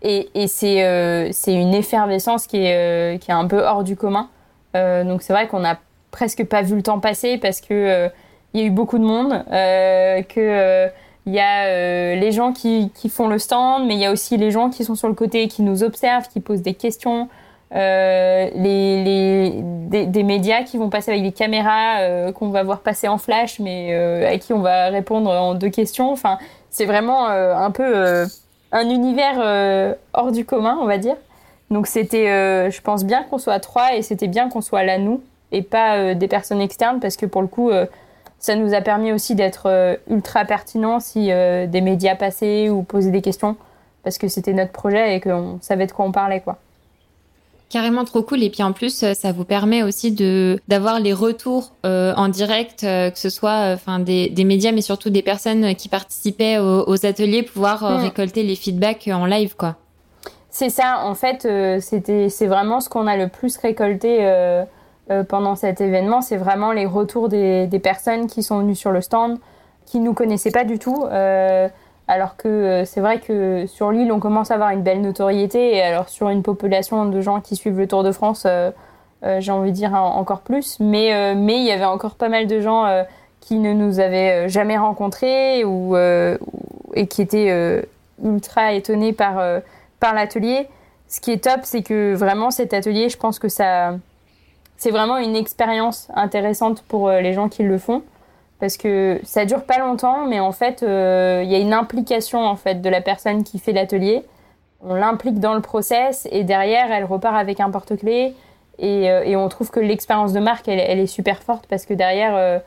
Et, et c'est une effervescence qui est, qui est un peu hors du commun. donc c'est vrai qu'on n'a presque pas vu le temps passer parce que il y a eu beaucoup de monde, euh, que euh, il y a euh, les gens qui, qui, font le stand, mais il y a aussi les gens qui sont sur le côté, qui nous observent, qui posent des questions, les, les des, médias qui vont passer avec des caméras qu'on va voir passer en flash, mais à qui on va répondre en deux questions. Enfin, c'est vraiment un peu un univers hors du commun, on va dire. Donc c'était, je pense bien qu'on soit trois et c'était bien qu'on soit là nous et pas des personnes externes parce que pour le coup ça nous a permis aussi d'être euh, ultra pertinent si euh, des médias passaient ou posaient des questions, parce que c'était notre projet et qu'on savait de quoi on parlait, quoi. Carrément trop cool et puis en plus euh, ça vous permet aussi de d'avoir les retours en direct que ce soit enfin des, des, médias mais surtout des personnes qui participaient aux, ateliers pouvoir mm. récolter les feedbacks en live quoi. C'est ça en fait c'était c'est vraiment ce qu'on a le plus récolté euh, pendant cet événement, c'est vraiment les retours des, personnes qui sont venues sur le stand, qui nous connaissaient pas du tout. Euh, alors que euh, c'est vrai que sur l'île, on commence à avoir une belle notoriété. Alors sur une population de gens qui suivent le Tour de France, j'ai envie de dire encore plus. Mais mais il y avait encore pas mal de gens qui ne nous avaient jamais rencontrés ou et qui étaient ultra étonnés par par l'atelier. Ce qui est top, c'est que vraiment cet atelier, je pense que ça c'est vraiment une expérience intéressante pour euh, les gens qui le font parce que ça dure pas longtemps, mais en fait, euh, il y a une implication en fait de la personne qui fait l'atelier. On l'implique dans le process et derrière, elle repart avec un porte-clés et, euh, on trouve que l'expérience de marque, elle, est super forte parce que derrière,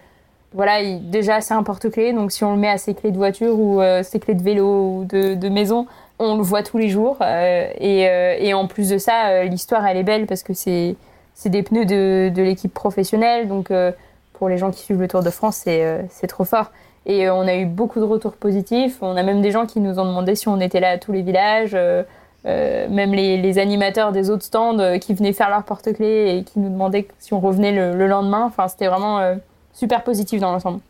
voilà, déjà c'est un porte-clés, donc si on le met à ses clés de voiture ou ses clés de vélo ou de, de, maison, on le voit tous les jours. Et, et, en plus de ça, l'histoire, elle est belle parce que c'est c'est des pneus de, de l'équipe professionnelle. Donc, euh, pour les gens qui suivent le Tour de France, c'est euh, trop fort. Et euh, on a eu beaucoup de retours positifs. On a même des gens qui nous ont demandé si on était là à tous les villages. même les, les, animateurs des autres stands qui venaient faire leur porte-clés et qui nous demandaient si on revenait le, le lendemain. Enfin, c'était vraiment super positif dans l'ensemble.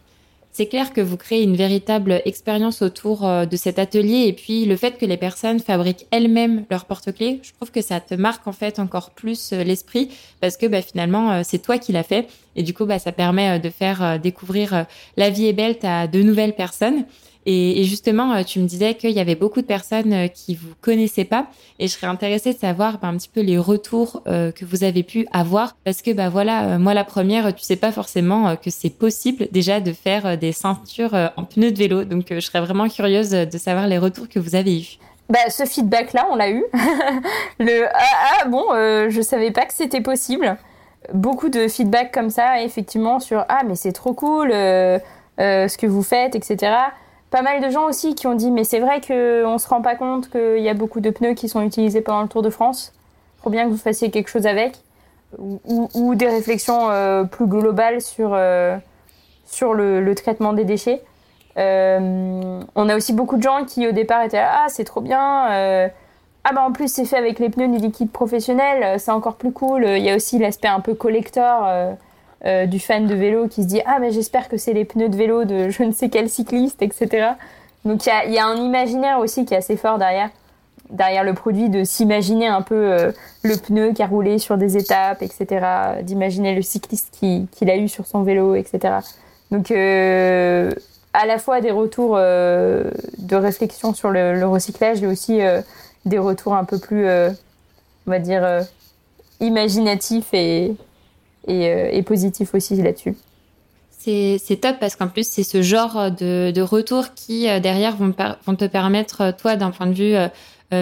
C'est clair que vous créez une véritable expérience autour euh, de cet atelier et puis le fait que les personnes fabriquent elles-mêmes leurs porte-clés, je trouve que ça te marque en fait encore plus euh, l'esprit parce que bah, finalement euh, c'est toi qui l'as fait et du coup bah, ça permet de faire découvrir la vie est belle à de nouvelles personnes. Et, justement, euh, tu me disais qu'il y avait beaucoup de personnes euh, qui vous connaissaient pas, et je serais intéressée de savoir bah, un petit peu les retours euh, que vous avez pu avoir, parce que bah voilà, moi la première, tu sais pas forcément que c'est possible déjà de faire des ceintures en pneus de vélo, donc je serais vraiment curieuse de savoir les retours que vous avez eus. Bah, ce feedback-là, on l'a eu. le ah, ah bon, je savais pas que c'était possible. Beaucoup de feedback comme ça, effectivement, sur ah mais c'est trop cool, ce que vous faites, etc pas mal de gens aussi qui ont dit mais c'est vrai qu'on se rend pas compte qu'il y a beaucoup de pneus qui sont utilisés pendant le Tour de France. Faut bien que vous fassiez quelque chose avec. Ou, des réflexions euh, plus globales sur, euh, sur le, traitement des déchets. Euh, on a aussi beaucoup de gens qui au départ étaient ah c'est trop bien. ah bah en plus c'est fait avec les pneus du liquide professionnel, c'est encore plus cool. Il y a aussi l'aspect un peu collector euh, du fan de vélo qui se dit ah mais j'espère que c'est les pneus de vélo de je ne sais quel cycliste etc donc il y a, un imaginaire aussi qui est assez fort derrière derrière le produit de s'imaginer un peu euh, le pneu qui a roulé sur des étapes etc d'imaginer le cycliste qui, qui l'a eu sur son vélo etc donc euh, à la fois des retours de réflexion sur le, le, recyclage et aussi des retours un peu plus on va dire imaginatifs et, euh, et, positif aussi là-dessus. C'est top parce qu'en plus, c'est ce genre de, de retours qui, euh, derrière, vont, vont, te permettre, euh, toi, d'un point de vue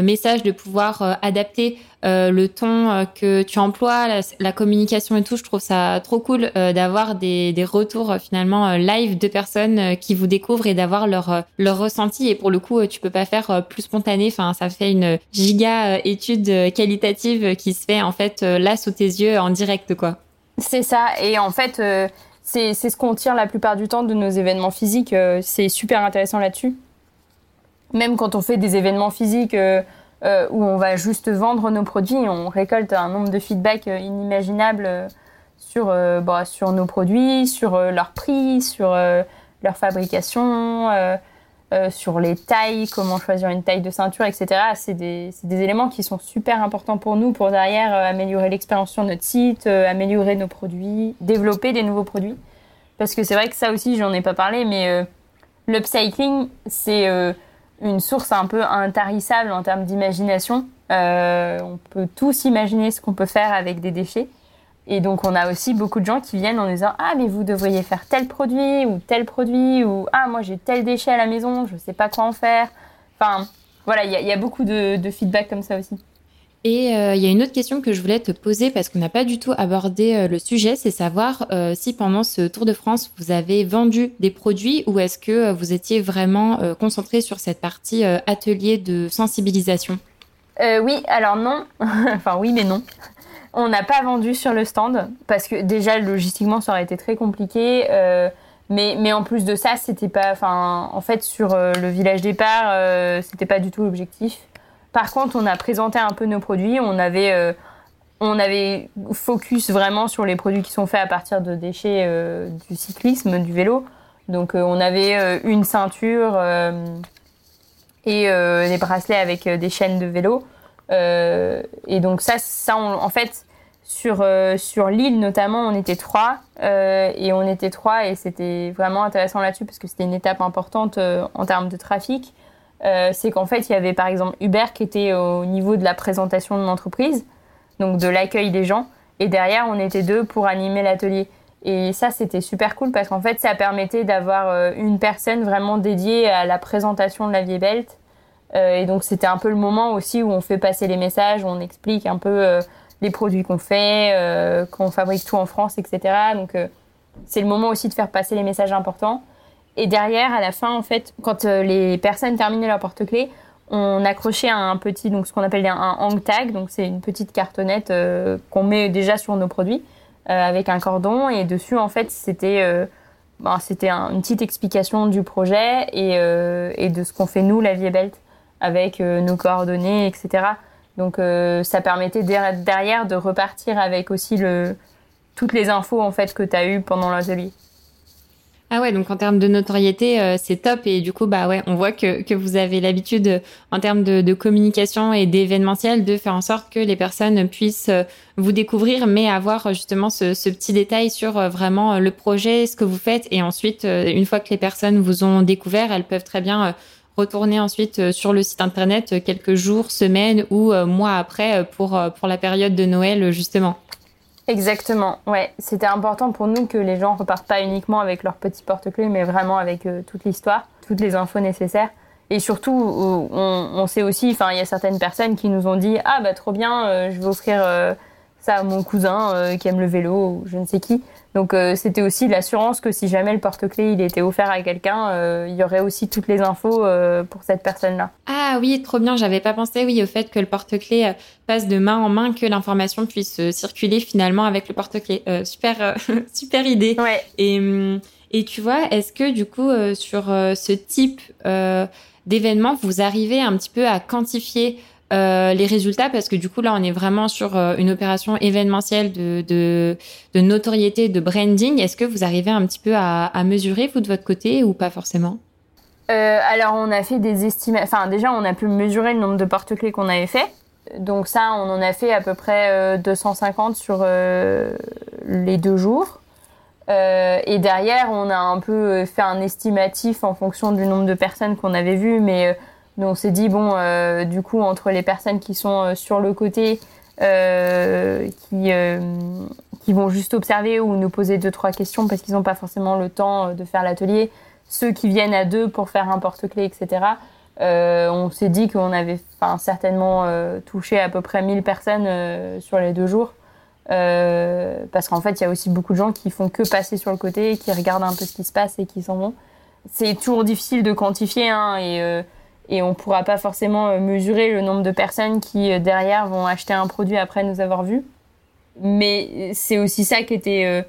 message, de pouvoir adapter le ton que tu emploies, la, communication et tout. Je trouve ça trop cool d'avoir des, des, retours finalement live de personnes qui vous découvrent et d'avoir leur, leur ressenti. Et pour le coup, tu peux pas faire plus spontané. Enfin, ça fait une giga étude qualitative qui se fait en fait là sous tes yeux en direct, quoi. C'est ça. Et en fait, euh, c'est ce qu'on tire la plupart du temps de nos événements physiques. Euh, c'est super intéressant là-dessus. Même quand on fait des événements physiques, euh, où on va juste vendre nos produits on récolte un nombre de feedbacks inimaginables sur, bah, sur nos produits, sur leur prix, sur leur fabrication, sur les tailles, comment choisir une taille de ceinture, etc. C'est des, des, éléments qui sont super importants pour nous pour derrière améliorer l'expérience sur notre site, améliorer nos produits, développer des nouveaux produits. Parce que c'est vrai que ça aussi, j'en ai pas parlé, mais euh, l'upcycling, c'est euh, une source un peu intarissable en termes d'imagination. Euh, on peut tous imaginer ce qu'on peut faire avec des déchets. Et donc, on a aussi beaucoup de gens qui viennent en disant Ah, mais vous devriez faire tel produit ou tel produit, ou Ah, moi j'ai tel déchet à la maison, je sais pas quoi en faire. Enfin, voilà, il y, a beaucoup de, de feedback comme ça aussi. Et euh, il y a une autre question que je voulais te poser parce qu'on n'a pas du tout abordé euh, le sujet, c'est savoir euh, si pendant ce Tour de France, vous avez vendu des produits ou est-ce que vous étiez vraiment concentré sur cette partie atelier de sensibilisation? Oui, alors non. enfin oui, mais non. On n'a pas vendu sur le stand parce que déjà logistiquement ça aurait été très compliqué. mais, mais en plus de ça, c'était pas. En fait, sur le village départ, c'était pas du tout l'objectif. Par contre, on a présenté un peu nos produits. On avait, euh, on avait focus vraiment sur les produits qui sont faits à partir de déchets euh, du cyclisme, du vélo. Donc, euh, on avait une ceinture et des bracelets avec des chaînes de vélo. et donc, ça, ça en fait, sur, sur l'île notamment, on était trois. et on était trois et c'était vraiment intéressant là-dessus parce que c'était une étape importante en termes de trafic. Euh, c'est qu'en fait, il y avait par exemple Hubert qui était au niveau de la présentation de l'entreprise, donc de l'accueil des gens, et derrière, on était deux pour animer l'atelier. Et ça, c'était super cool parce qu'en fait, ça permettait d'avoir euh, une personne vraiment dédiée à la présentation de la Vieille Belt. Euh, et donc, c'était un peu le moment aussi où on fait passer les messages, où on explique un peu les produits qu'on fait, qu'on fabrique tout en France, etc. Donc, c'est le moment aussi de faire passer les messages importants. Et derrière, à la fin, en fait, quand euh, les personnes terminaient leur porte-clés, on accrochait un petit, donc ce qu'on appelle un hang tag, donc c'est une petite cartonnette euh, qu'on met déjà sur nos produits euh, avec un cordon et dessus en fait c'était ben, c'était une petite explication du projet et, et de ce qu'on fait nous la Vie Belt avec nos coordonnées etc. Donc ça permettait derrière de repartir avec aussi le toutes les infos en fait que tu as eues pendant l'atelier. Ah ouais, donc en termes de notoriété, euh, c'est top. Et du coup, bah ouais, on voit que, que vous avez l'habitude, euh, en termes de, communication et d'événementiel, de faire en sorte que les personnes puissent euh, vous découvrir, mais avoir justement ce, ce petit détail sur vraiment le projet, ce que vous faites. Et ensuite, une fois que les personnes vous ont découvert, elles peuvent très bien retourner ensuite sur le site internet quelques jours, semaines ou mois après pour, pour la période de Noël, justement. Exactement, ouais. C'était important pour nous que les gens repartent pas uniquement avec leur petit porte-clés, mais vraiment avec euh, toute l'histoire, toutes les infos nécessaires. Et surtout, on, on sait aussi, enfin, il y a certaines personnes qui nous ont dit Ah, bah, trop bien, euh, je vais offrir euh, ça à mon cousin qui aime le vélo, ou je ne sais qui. Donc euh, c'était aussi l'assurance que si jamais le porte-clés il était offert à quelqu'un, euh, il y aurait aussi toutes les infos euh, pour cette personne-là. Ah oui, trop bien. J'avais pas pensé oui au fait que le porte-clés passe de main en main, que l'information puisse circuler finalement avec le porte-clés. super, super idée. Ouais. Et hum, et tu vois, est-ce que du coup sur ce type d'événement, vous arrivez un petit peu à quantifier euh, les résultats parce que du coup là on est vraiment sur euh, une opération événementielle de, notoriété, de branding. Est-ce que vous arrivez un petit peu à, à, mesurer vous de votre côté ou pas forcément? Euh, Alors on a fait des estimations. Enfin déjà on a pu mesurer le nombre de porte-clés qu'on avait fait. Donc ça on en a fait à peu près 250 sur les deux jours. et derrière on a un peu fait un estimatif en fonction du nombre de personnes qu'on avait vues, mais donc on s'est dit, bon, euh, du coup, entre les personnes qui sont euh, sur le côté, euh, qui, qui vont juste observer ou nous poser deux, trois questions parce qu'ils n'ont pas forcément le temps de faire l'atelier, ceux qui viennent à deux pour faire un porte-clés, etc., on s'est dit qu'on avait certainement touché à peu près 1000 personnes sur les deux jours. parce qu'en fait, il y a aussi beaucoup de gens qui font que passer sur le côté, qui regardent un peu ce qui se passe et qui s'en vont. C'est toujours difficile de quantifier, hein, et et on ne pourra pas forcément euh, mesurer le nombre de personnes qui euh, derrière vont acheter un produit après nous avoir vus. Mais c'est aussi ça qui était euh,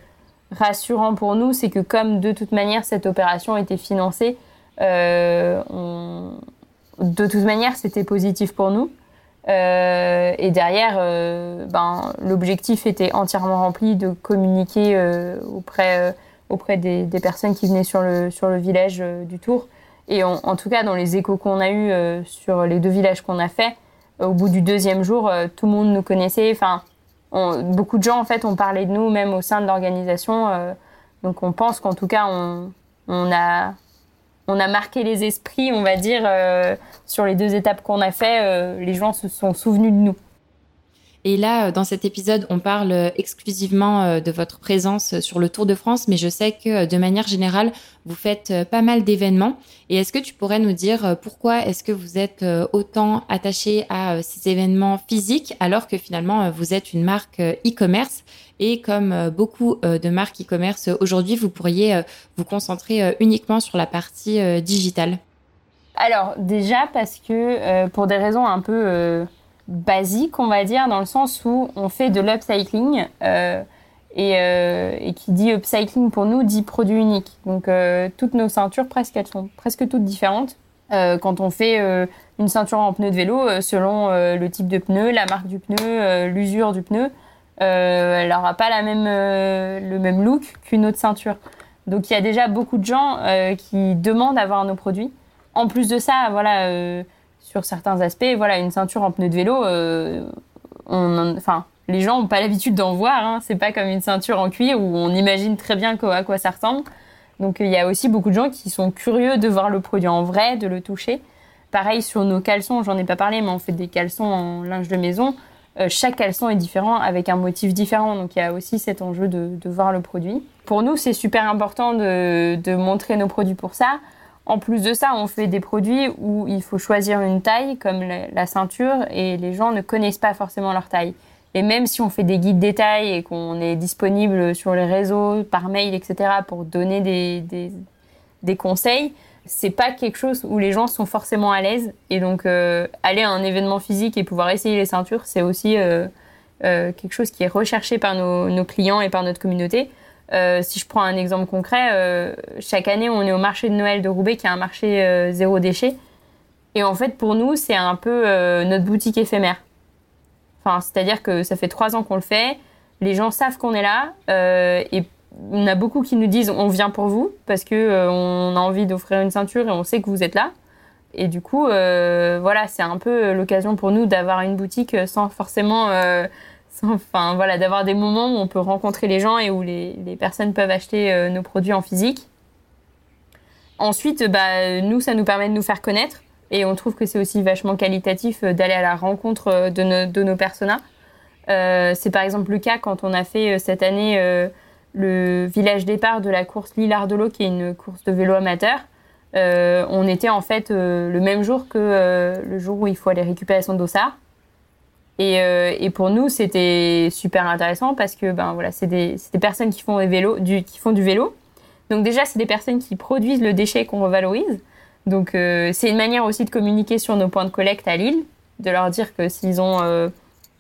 rassurant pour nous, c'est que comme de toute manière cette opération était financée, de toute manière c'était positif pour nous. et derrière, ben, l'objectif était entièrement rempli de communiquer auprès, auprès des, des, personnes qui venaient sur le, sur le village du Tour. Et en tout cas, dans les échos qu'on a eus sur les deux villages qu'on a fait, au bout du deuxième jour, tout le monde nous connaissait. Enfin, beaucoup de gens en fait ont parlé de nous même au sein de l'organisation. Euh, donc on pense qu'en tout cas on, a on a marqué les esprits, on va dire, euh, sur les deux étapes qu'on a fait. Euh, les gens se sont souvenus de nous. Et là, euh, dans cet épisode, on parle euh, exclusivement euh, de votre présence sur le Tour de France, mais je sais que de manière générale, vous faites pas mal d'événements. Et est-ce que tu pourrais nous dire pourquoi est-ce que vous êtes autant attaché à ces événements physiques alors que finalement vous êtes une marque e-commerce? Et comme beaucoup de marques e-commerce aujourd'hui, vous pourriez vous concentrer uniquement sur la partie digitale? Alors déjà parce que pour des raisons un peu basique, on va dire, dans le sens où on fait de l'upcycling. Euh, et, euh, et, qui dit upcycling pour nous dit produit unique. Donc euh, toutes nos ceintures, presque, elles sont presque toutes différentes. Quand on fait une ceinture en pneu de vélo, selon le type de pneu, la marque du pneu, l'usure du pneu, elle n'aura pas la même, le même look qu'une autre ceinture. Donc il y a déjà beaucoup de gens qui demandent à voir nos produits. En plus de ça, voilà sur certains aspects. Voilà, une ceinture en pneu de vélo, euh, enfin, les gens n'ont pas l'habitude d'en voir. Hein. C'est pas comme une ceinture en cuir où on imagine très bien à quoi ça ressemble. Donc il y a aussi beaucoup de gens qui sont curieux de voir le produit en vrai, de le toucher. Pareil sur nos caleçons, j'en ai pas parlé, mais on fait des caleçons en linge de maison. Euh, chaque caleçon est différent avec un motif différent, donc il y a aussi cet enjeu de, de voir le produit. Pour nous, c'est super important de, de montrer nos produits pour ça. En plus de ça, on fait des produits où il faut choisir une taille, comme la, ceinture, et les gens ne connaissent pas forcément leur taille. Et même si on fait des guides détails et qu'on est disponible sur les réseaux, par mail, etc., pour donner des, des, des conseils, c'est pas quelque chose où les gens sont forcément à l'aise. Et donc, euh, aller à un événement physique et pouvoir essayer les ceintures, c'est aussi euh, euh, quelque chose qui est recherché par nos, nos clients et par notre communauté. Euh, si je prends un exemple concret, euh, chaque année, on est au marché de Noël de Roubaix, qui est un marché euh, zéro déchet. Et en fait, pour nous, c'est un peu notre boutique éphémère. Enfin, c'est-à-dire que ça fait trois ans qu'on le fait. Les gens savent qu'on est là. et on a beaucoup qui nous disent on vient pour vous parce que on a envie d'offrir une ceinture et on sait que vous êtes là. Et du coup, voilà, c'est un peu l'occasion pour nous d'avoir une boutique sans forcément Enfin, voilà, d'avoir des moments où on peut rencontrer les gens et où les, personnes peuvent acheter euh, nos produits en physique. Ensuite, bah, nous, ça nous permet de nous faire connaître et on trouve que c'est aussi vachement qualitatif euh, d'aller à la rencontre euh, de, nos, personas. C'est par exemple le cas quand on a fait cette année le village départ de la course Lillard de l'eau, qui est une course de vélo amateur. On était en fait le même jour que le jour où il faut aller récupérer son dossard. Et, euh, et pour nous, c'était super intéressant parce que ben voilà, c'est des, personnes qui font, du, vélo. Donc déjà, c'est des personnes qui produisent le déchet qu'on revalorise. Donc euh, c'est une manière aussi de communiquer sur nos points de collecte à Lille, de leur dire que s'ils ont euh,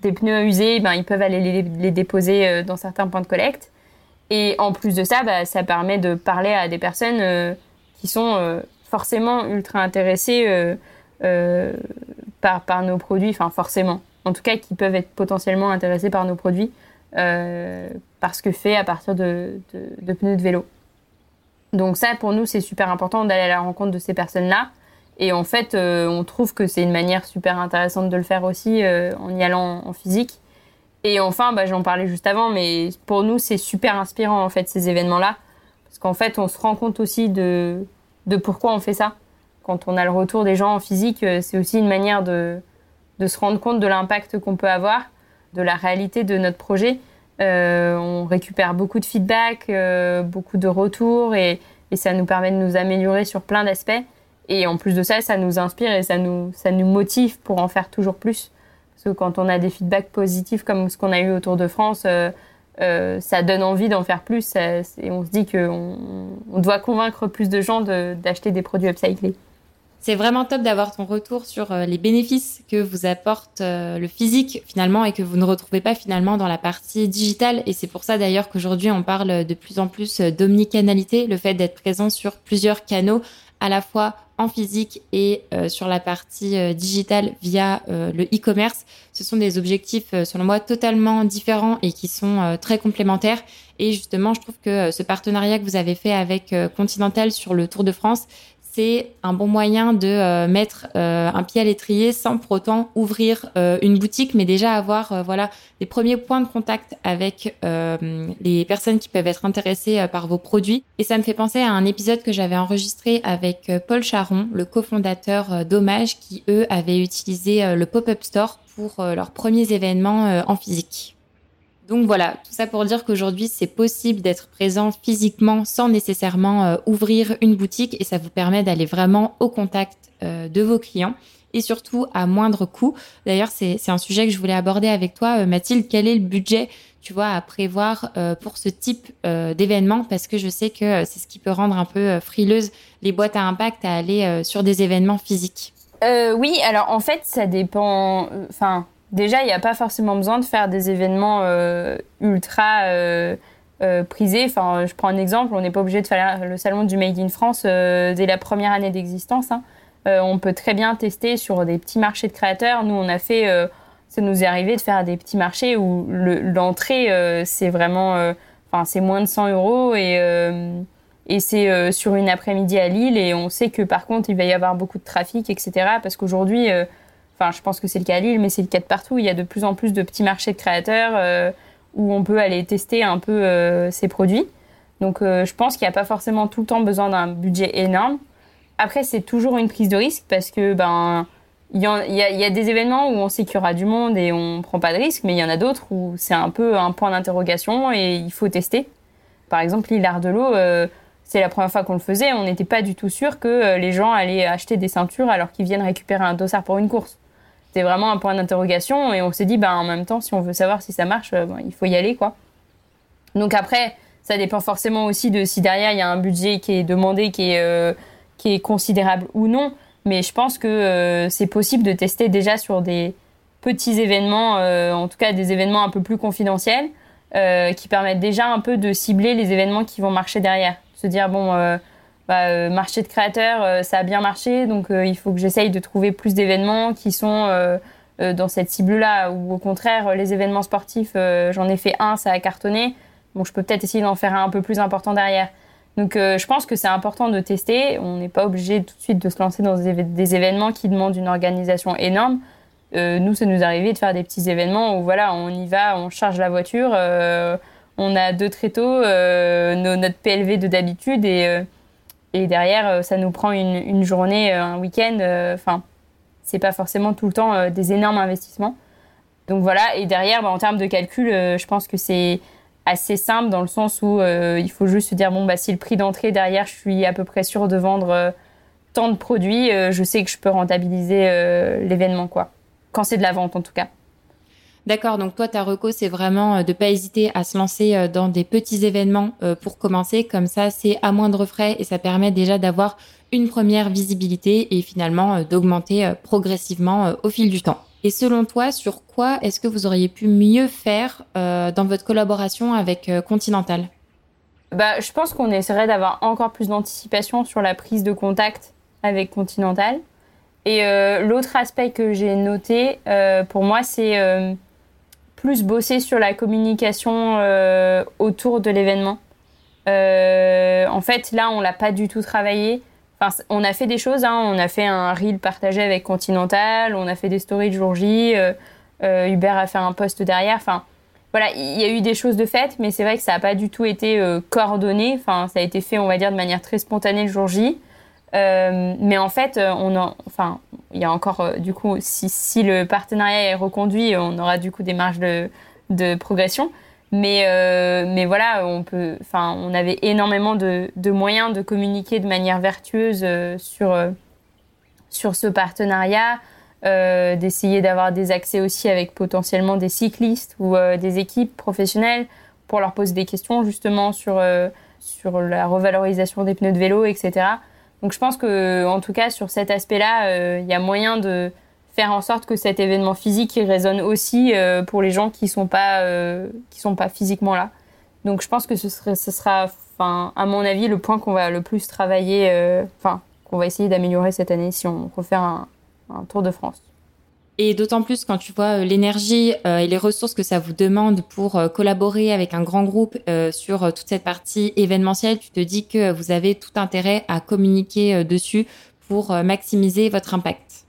des pneus usés, ben, ils peuvent aller les, déposer dans certains points de collecte. Et en plus de ça, bah, ça permet de parler à des personnes qui sont forcément ultra intéressées par, par nos produits, enfin forcément en tout cas qui peuvent être potentiellement intéressés par nos produits euh, parce que fait à partir de, pneus de vélo. Donc ça, pour nous, c'est super important d'aller à la rencontre de ces personnes-là. Et en fait, euh, on trouve que c'est une manière super intéressante de le faire aussi euh, en y allant en physique. Et enfin, bah, j'en parlais juste avant, mais pour nous, c'est super inspirant en fait ces événements-là, parce qu'en fait, on se rend compte aussi de, de pourquoi on fait ça. Quand on a le retour des gens en physique, c'est aussi une manière de, de se rendre compte de l'impact qu'on peut avoir, de la réalité de notre projet. Euh, on récupère beaucoup de feedback, euh, beaucoup de retours et, ça nous permet de nous améliorer sur plein d'aspects. Et en plus de ça, ça nous inspire et ça nous, ça nous motive pour en faire toujours plus. Parce que quand on a des feedbacks positifs comme ce qu'on a eu autour de France, euh ça donne envie d'en faire plus et on se dit qu'on on doit convaincre plus de gens d'acheter des produits upcyclés. C'est vraiment top d'avoir ton retour sur les bénéfices que vous apporte le physique finalement et que vous ne retrouvez pas finalement dans la partie digitale. Et c'est pour ça d'ailleurs qu'aujourd'hui on parle de plus en plus d'omnicanalité, le fait d'être présent sur plusieurs canaux à la fois en physique et euh, sur la partie euh, digitale via euh, le e-commerce. Ce sont des objectifs, selon moi, totalement différents et qui sont très complémentaires. Et justement, je trouve que ce partenariat que vous avez fait avec Continental sur le Tour de France, c'est un bon moyen de euh, mettre euh, un pied à l'étrier sans pour autant ouvrir euh, une boutique, mais déjà avoir voilà des premiers points de contact avec les personnes qui peuvent être intéressées par vos produits. Et ça me fait penser à un épisode que j'avais enregistré avec Paul Charon, le cofondateur d'Hommage, qui eux avaient utilisé le pop-up store pour leurs premiers événements en physique. Donc voilà, tout ça pour dire qu'aujourd'hui, c'est possible d'être présent physiquement sans nécessairement euh, ouvrir une boutique et ça vous permet d'aller vraiment au contact euh, de vos clients et surtout à moindre coût. D'ailleurs, c'est un sujet que je voulais aborder avec toi, euh, Mathilde. Quel est le budget, tu vois, à prévoir pour ce type d'événement? Parce que je sais que c'est ce qui peut rendre un peu frileuse les boîtes à impact à aller sur des événements physiques. oui, alors en fait, ça dépend. Enfin, déjà, il n'y a pas forcément besoin de faire des événements euh, ultra euh, euh, prisés. Enfin, je prends un exemple, on n'est pas obligé de faire le salon du Made in France dès la première année d'existence. Hein. on peut très bien tester sur des petits marchés de créateurs. Nous, on a fait, ça nous est arrivé de faire des petits marchés où l'entrée, c'est vraiment, enfin, c'est moins de 100 euros et et c'est sur une après-midi à Lille et on sait que par contre il va y avoir beaucoup de trafic, etc. Parce qu'aujourd'hui, Enfin, je pense que c'est le cas à Lille, mais c'est le cas de partout. Il y a de plus en plus de petits marchés de créateurs euh, où on peut aller tester un peu euh, ces produits. Donc, euh, je pense qu'il n'y a pas forcément tout le temps besoin d'un budget énorme. Après, c'est toujours une prise de risque parce que ben il y, a, des événements où on sait qu'il y aura du monde et on prend pas de risque, mais il y en a d'autres où c'est un peu un point d'interrogation et il faut tester. Par exemple, l'île de l'eau, c'est la première fois qu'on le faisait, on n'était pas du tout sûr que les gens allaient acheter des ceintures alors qu'ils viennent récupérer un dossard pour une course c'était vraiment un point d'interrogation et on s'est dit bah en même temps si on veut savoir si ça marche euh, il faut y aller quoi. Donc après ça dépend forcément aussi de si derrière il y a un budget qui est demandé qui est euh, qui est considérable ou non. Mais je pense que euh, c'est possible de tester déjà sur des petits événements en tout cas des événements un peu plus confidentiels qui permettent déjà un peu de cibler les événements qui vont marcher derrière. Se dire bon bah, euh, marché de créateurs, euh, ça a bien marché, donc euh, il faut que j'essaye de trouver plus d'événements qui sont dans cette cible-là, ou au contraire, les événements sportifs, j'en ai fait un, ça a cartonné, bon, je peux peut-être essayer d'en faire un, un peu plus important derrière. Donc je pense que c'est important de tester, on n'est pas obligé tout de suite de se lancer dans des, événements qui demandent une organisation énorme. nous, ça nous arrivait de faire des petits événements où voilà, on y va, on charge la voiture, on a deux tréteaux, notre PLV de d'habitude et et derrière, euh, ça nous prend une, journée, euh, un week-end. Euh, enfin, c'est pas forcément tout le temps des énormes investissements. Donc voilà. Et derrière, bah, en termes de calcul, je pense que c'est assez simple dans le sens où il faut juste se dire bon bah si le prix d'entrée derrière, je suis à peu près sûr de vendre tant de produits, je sais que je peux rentabiliser l'événement quoi. Quand c'est de la vente en tout cas. D'accord, donc toi, ta reco, c'est vraiment euh, de pas hésiter à se lancer euh, dans des petits événements euh, pour commencer. Comme ça, c'est à moindre frais et ça permet déjà d'avoir une première visibilité et finalement d'augmenter progressivement au fil du temps. Et selon toi, sur quoi est-ce que vous auriez pu mieux faire dans votre collaboration avec Continental? Bah, Je pense qu'on essaierait d'avoir encore plus d'anticipation sur la prise de contact avec Continental. Et l'autre aspect que j'ai noté, pour moi, c'est plus bosser sur la communication euh, autour de l'événement. Euh, en fait, là, on l'a pas du tout travaillé. Enfin, on a fait des choses. Hein. On a fait un reel partagé avec Continental. On a fait des stories de jour J. Euh, Hubert a fait un post derrière. Enfin, voilà, il y a eu des choses de fait, mais c'est vrai que ça n'a pas du tout été coordonné. Enfin, ça a été fait, on va dire, de manière très spontanée le jour J. mais en fait, on a, enfin, il y a encore, euh, du coup, si, si, le partenariat est reconduit, on aura du coup des marges de, de progression. Mais, euh, mais voilà, on peut, enfin, on avait énormément de, de, moyens de communiquer de manière vertueuse euh, sur, sur ce partenariat, d'essayer d'avoir des accès aussi avec potentiellement des cyclistes ou des équipes professionnelles pour leur poser des questions justement sur, sur la revalorisation des pneus de vélo, etc. Donc je pense que, en tout cas, sur cet aspect-là, il y a moyen de faire en sorte que cet événement physique résonne aussi pour les gens qui sont pas qui sont pas physiquement là. Donc je pense que ce sera, enfin, à mon avis, le point qu'on va le plus travailler, enfin, qu'on va essayer d'améliorer cette année si on refait un, un Tour de France. Et d'autant plus quand tu vois euh, l'énergie euh, et les ressources que ça vous demande pour euh, collaborer avec un grand groupe sur toute cette partie événementielle, tu te dis que vous avez tout intérêt à communiquer dessus pour maximiser votre impact.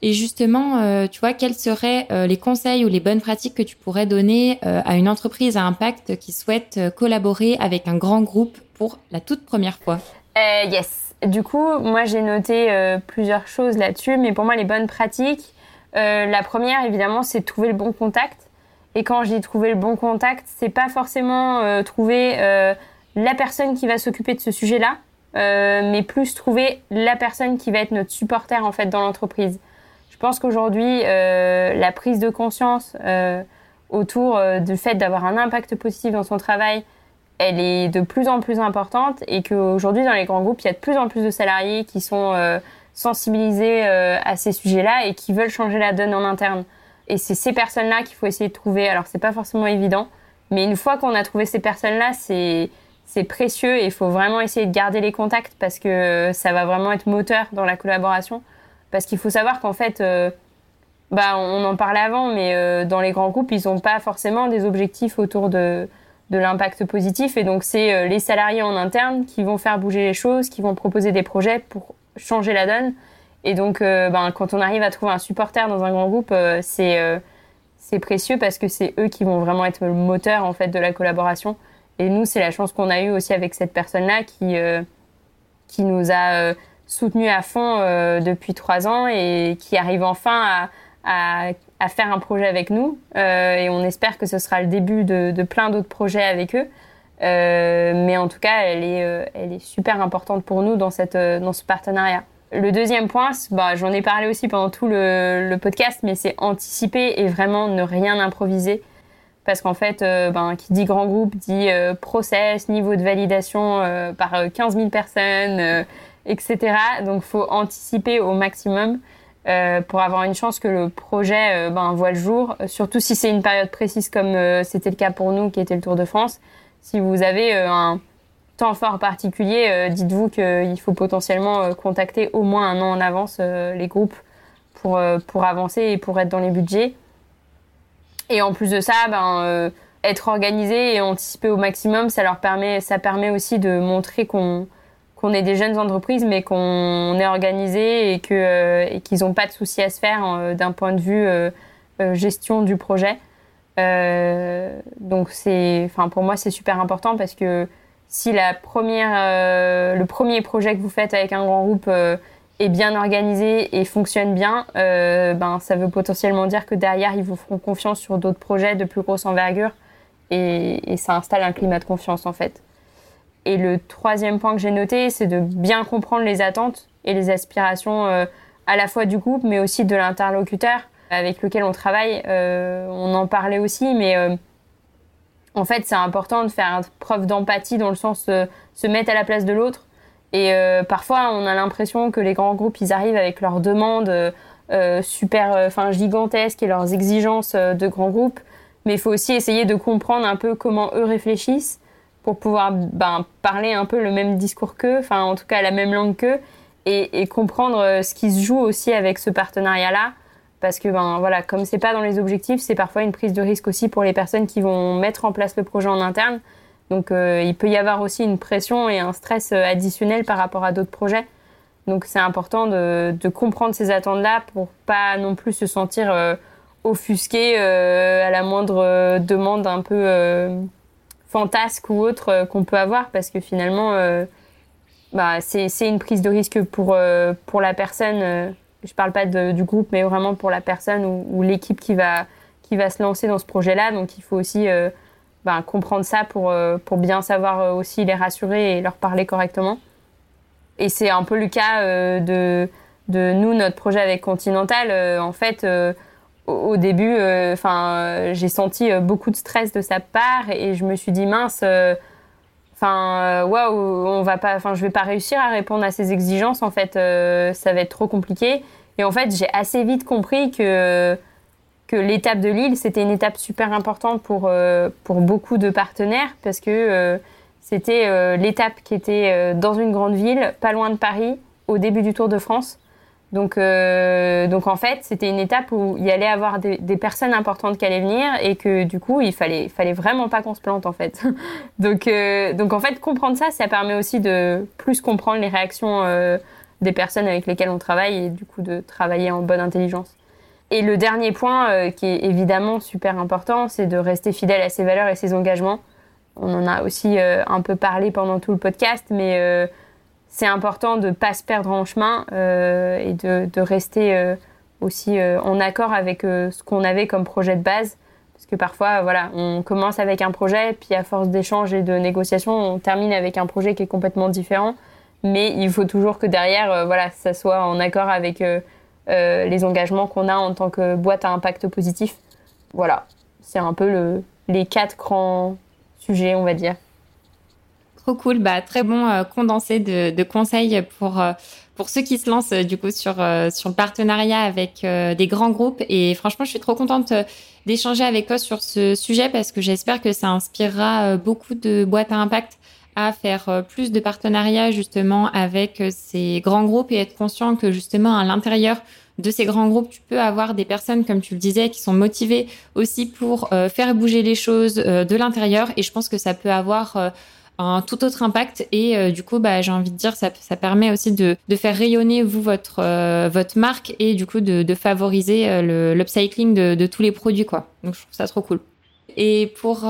Et justement, tu vois, quels seraient les conseils ou les bonnes pratiques que tu pourrais donner à une entreprise à impact qui souhaite collaborer avec un grand groupe pour la toute première fois? Yes. Du coup, moi j'ai noté plusieurs choses là-dessus, mais pour moi les bonnes pratiques, euh, la première, évidemment, c'est trouver le bon contact. Et quand je dis trouver le bon contact, c'est pas forcément euh, trouver euh, la personne qui va s'occuper de ce sujet-là, mais plus trouver la personne qui va être notre supporter en fait dans l'entreprise. Je pense qu'aujourd'hui, la prise de conscience autour du fait d'avoir un impact positif dans son travail, elle est de plus en plus importante et qu'aujourd'hui dans les grands groupes, il y a de plus en plus de salariés qui sont sensibilisés euh, à ces sujets-là et qui veulent changer la donne en interne. Et c'est ces personnes-là qu'il faut essayer de trouver. Alors c'est pas forcément évident, mais une fois qu'on a trouvé ces personnes-là, c'est c'est précieux et il faut vraiment essayer de garder les contacts parce que ça va vraiment être moteur dans la collaboration. Parce qu'il faut savoir qu'en fait, euh, bah, on en parlait avant, mais euh, dans les grands groupes, ils n'ont pas forcément des objectifs autour de, de l'impact positif. Et donc, c'est les salariés en interne qui vont faire bouger les choses, qui vont proposer des projets pour changer la donne. Et donc, euh, ben, quand on arrive à trouver un supporter dans un grand groupe, euh, c'est euh, c'est précieux parce que c'est eux qui vont vraiment être le moteur en fait de la collaboration. Et nous, c'est la chance qu'on a eue aussi avec cette personne-là qui qui nous a soutenus à fond depuis trois ans et qui arrive enfin à, à, faire un projet avec nous. et on espère que ce sera le début de, de plein d'autres projets avec eux. Euh, mais en tout cas, elle est, euh, elle est super importante pour nous dans, euh, ce partenariat. Le deuxième point, bah, j'en ai parlé aussi pendant tout le, podcast, mais c'est anticiper et vraiment ne rien improviser. Parce qu'en fait, ben, qui dit grand groupe dit process, niveau de validation par 15 000 personnes, etc. Donc, faut anticiper au maximum pour avoir une chance que le projet ben, voit le jour. Surtout si c'est une période précise comme c'était le cas pour nous, qui était le Tour de France. Si vous avez euh, un temps fort particulier, euh, dites-vous qu'il faut potentiellement euh, contacter au moins un an en avance les groupes pour, pour avancer et pour être dans les budgets. Et en plus de ça, ben, être organisé et anticiper au maximum, ça leur permet, ça permet aussi de montrer qu'on est des jeunes entreprises, mais qu'on est organisé et qu'ils n'ont pas de soucis à se faire d'un point de vue gestion du projet. Euh, donc c'est, enfin pour moi c'est super important parce que si la première, euh, le premier projet que vous faites avec un grand groupe euh, est bien organisé et fonctionne bien, ben ça veut potentiellement dire que derrière ils vous feront confiance sur d'autres projets de plus grosse envergure et, et, ça installe un climat de confiance en fait. Et le troisième point que j'ai noté, c'est de bien comprendre les attentes et les aspirations à la fois du groupe mais aussi de l'interlocuteur avec lequel on travaille, euh, on en parlait aussi, mais euh, en fait, c'est important de faire preuve d'empathie dans le sens de se mettre à la place de l'autre. Et euh, parfois, on a l'impression que les grands groupes, ils arrivent avec leurs demandes super, enfin gigantesques et leurs exigences de grands groupes. Mais il faut aussi essayer de comprendre un peu comment eux réfléchissent pour pouvoir ben, parler un peu le même discours qu'eux, enfin en tout cas la même langue qu'eux, et comprendre ce qui se joue aussi avec ce partenariat-là parce que ben voilà, comme c'est pas dans les objectifs, c'est parfois une prise de risque aussi pour les personnes qui vont mettre en place le projet en interne. Donc euh, il peut y avoir aussi une pression et un stress euh, additionnel par rapport à d'autres projets. Donc c'est important de, comprendre ces attentes-là pour pas non plus se sentir euh, offusqué à la moindre demande un peu fantasque ou autre qu'on peut avoir parce que finalement bah, c'est une prise de risque pour, pour la personne je parle pas du groupe, mais vraiment pour la personne ou, l'équipe qui va, qui va se lancer dans ce projet-là. Donc il faut aussi euh, ben, comprendre ça pour, euh, pour bien savoir euh, aussi les rassurer et leur parler correctement. Et c'est un peu le cas de, de nous, notre projet avec Continental. en fait, au, début, enfin, j'ai senti beaucoup de stress de sa part et je me suis dit mince enfin waouh on va pas enfin je vais pas réussir à répondre à ces exigences en fait ça va être trop compliqué. Et en fait j'ai assez vite compris que que l'étape de Lille c'était une étape super importante pour pour beaucoup de partenaires parce que c'était l'étape qui était dans une grande ville pas loin de Paris au début du Tour de France donc, euh, donc en fait, c'était une étape où il y allait avoir des, personnes importantes qui allaient venir et que du coup, il fallait, fallait vraiment pas qu'on se plante en fait. donc, euh, donc en fait, comprendre ça, ça permet aussi de plus comprendre les réactions euh, des personnes avec lesquelles on travaille et du coup de travailler en bonne intelligence. Et le dernier point qui est évidemment super important, c'est de rester fidèle à ses valeurs et ses engagements. On en a aussi un peu parlé pendant tout le podcast, mais c'est important de ne pas se perdre en chemin euh, et de, rester euh, aussi euh, en accord avec ce qu'on avait comme projet de base. Parce que parfois, voilà, on commence avec un projet, puis à force d'échanges et de négociations, on termine avec un projet qui est complètement différent. Mais il faut toujours que derrière, voilà, ça soit en accord avec les engagements qu'on a en tant que boîte à impact positif. Voilà, c'est un peu le, les quatre grands sujets, on va dire. Trop cool, bah très bon euh, condensé de, de, conseils pour euh, pour ceux qui se lancent euh, du coup sur sur le partenariat avec des grands groupes et franchement je suis trop contente d'échanger avec toi sur ce sujet parce que j'espère que ça inspirera beaucoup de boîtes à impact à faire plus de partenariats justement avec ces grands groupes et être conscient que justement à l'intérieur de ces grands groupes, tu peux avoir des personnes, comme tu le disais, qui sont motivées aussi pour faire bouger les choses de l'intérieur. Et je pense que ça peut avoir un tout autre impact. Et euh, du coup bah j'ai envie de dire ça, ça permet aussi de, de faire rayonner vous votre euh, votre marque et du coup de, de favoriser euh, l'upcycling de, de tous les produits quoi. Donc je trouve ça trop cool. Et pour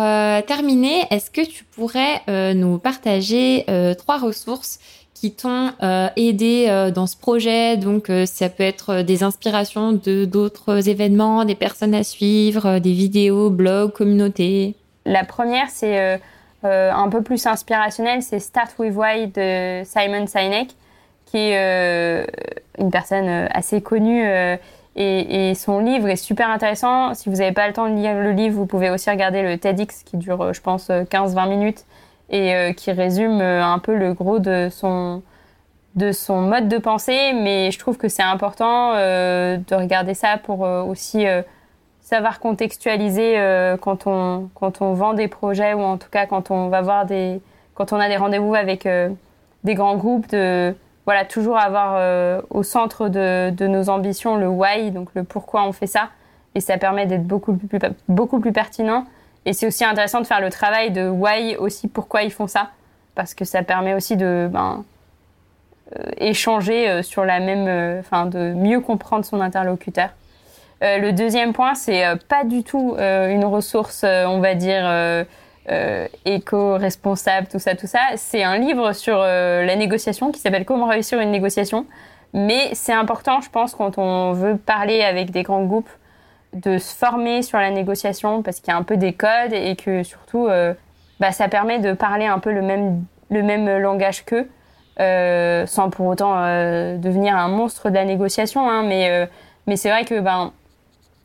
terminer est-ce que tu pourrais nous partager trois ressources qui t'ont aidé dans ce projet? Donc ça peut être des inspirations de d'autres événements des personnes à suivre des vidéos blogs communautés. La première c'est euh, un peu plus inspirationnel, c'est Start with Why de Simon Sinek, qui est euh, une personne euh, assez connue et, son livre est super intéressant. Si vous n'avez pas le temps de lire le livre, vous pouvez aussi regarder le TEDx qui dure, je pense, 15-20 minutes et qui résume un peu le gros de son de son mode de pensée, mais je trouve que c'est important de regarder ça pour aussi savoir contextualiser euh, quand on quand on vend des projets ou en tout cas quand on va voir des quand on a des rendez-vous avec euh, des grands groupes de voilà toujours avoir euh, au centre de, de, nos ambitions le why donc le pourquoi on fait ça. Et ça permet d'être beaucoup plus beaucoup plus pertinent. Et c'est aussi intéressant de faire le travail de why aussi pourquoi ils font ça. Parce que ça permet aussi de ben, échanger sur la même enfin de mieux comprendre son interlocuteur le deuxième point, c'est euh, pas du tout euh, une ressource, on va dire, éco-responsable, tout ça, tout ça. C'est un livre sur la négociation qui s'appelle Comment réussir une négociation. Mais c'est important, je pense, quand on veut parler avec des grands groupes, de se former sur la négociation parce qu'il y a un peu des codes et que surtout, bah, ça permet de parler un peu le même, le même langage qu'eux. sans pour autant devenir un monstre de la négociation, hein, mais, mais c'est vrai que ben,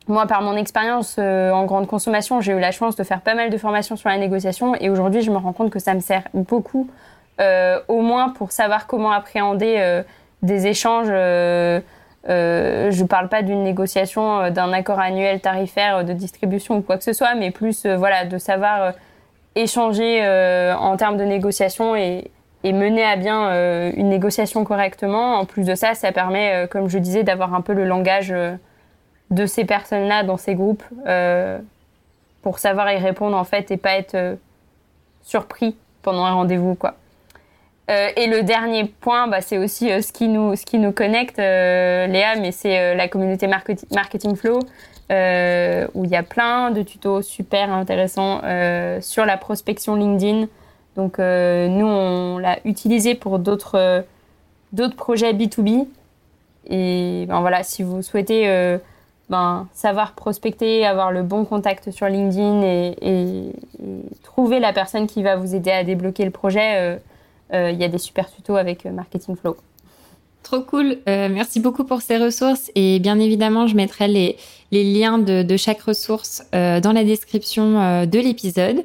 moi, par mon expérience euh, en grande consommation, j'ai eu la chance de faire pas mal de formations sur la négociation et aujourd'hui, je me rends compte que ça me sert beaucoup, euh, au moins pour savoir comment appréhender euh, des échanges. je ne parle pas d'une négociation, d'un accord annuel tarifaire de distribution ou quoi que ce soit, mais plus voilà, de savoir échanger en termes de négociation et, et mener à bien une négociation correctement. En plus de ça, ça permet, comme je disais, d'avoir un peu le langage de ces personnes-là dans ces groupes euh, pour savoir y répondre en fait et pas être euh, surpris pendant un rendez-vous quoi. Euh, et le dernier point, bah, c'est aussi ce qui nous ce qui nous connecte, Léa, mais c'est la communauté marketing, flow où il y a plein de tutos super intéressants sur la prospection LinkedIn. Donc nous on l'a utilisé pour d'autres projets B2B et ben voilà si vous souhaitez ben, savoir prospecter, avoir le bon contact sur LinkedIn et, trouver la personne qui va vous aider à débloquer le projet, euh, euh, il y a des super tutos avec euh, Marketing Flow. Trop cool. merci beaucoup pour ces ressources. Et bien évidemment, je mettrai les, liens de, chaque ressource dans la description de l'épisode.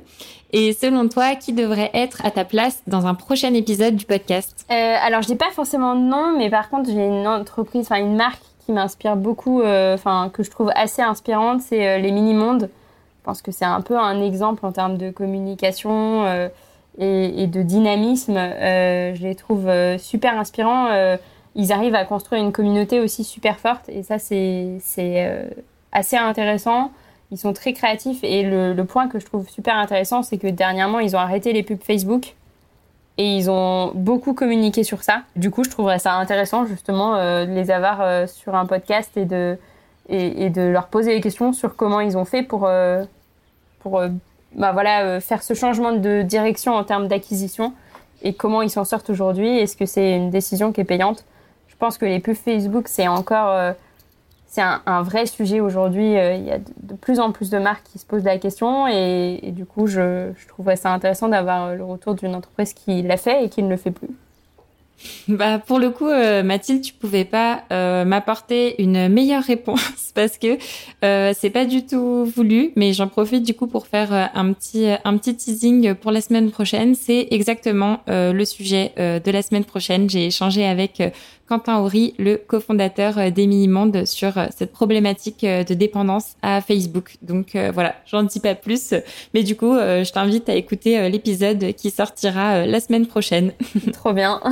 Et selon toi, qui devrait être à ta place dans un prochain épisode du podcast? Euh, Alors, je dis pas forcément non, mais par contre, j'ai une entreprise, enfin une marque qui m'inspire beaucoup, euh, enfin que je trouve assez inspirante, c'est euh, les mini-mondes. Je pense que c'est un peu un exemple en termes de communication et, et, de dynamisme. je les trouve super inspirants. ils arrivent à construire une communauté aussi super forte et ça, c'est assez intéressant. Ils sont très créatifs et le, point que je trouve super intéressant, c'est que dernièrement, ils ont arrêté les pubs Facebook et ils ont beaucoup communiqué sur ça. Du coup, je trouverais ça intéressant justement euh, de les avoir euh, sur un podcast et de, et, de leur poser des questions sur comment ils ont fait pour, euh, pour bah voilà, faire ce changement de direction en termes d'acquisition et comment ils s'en sortent aujourd'hui. Est-ce que c'est une décision qui est payante? Je pense que les pubs Facebook, c'est encore c'est un, vrai sujet aujourd'hui. Euh, il y a de, plus en plus de marques qui se posent la question et, du coup, je, je trouverais ça intéressant d'avoir le retour d'une entreprise qui l'a fait et qui ne le fait plus. Bah pour le coup, euh, Mathilde, tu pouvais pas euh, m'apporter une meilleure réponse parce que euh, c'est pas du tout voulu. Mais j'en profite du coup pour faire euh, un petit un petit teasing pour la semaine prochaine. C'est exactement le sujet de la semaine prochaine. J'ai échangé avec Quentin Horry, le cofondateur des Minimondes, sur cette problématique de dépendance à Facebook. Donc voilà, j'en dis pas plus. Mais du coup, je t'invite à écouter l'épisode qui sortira la semaine prochaine. Trop bien.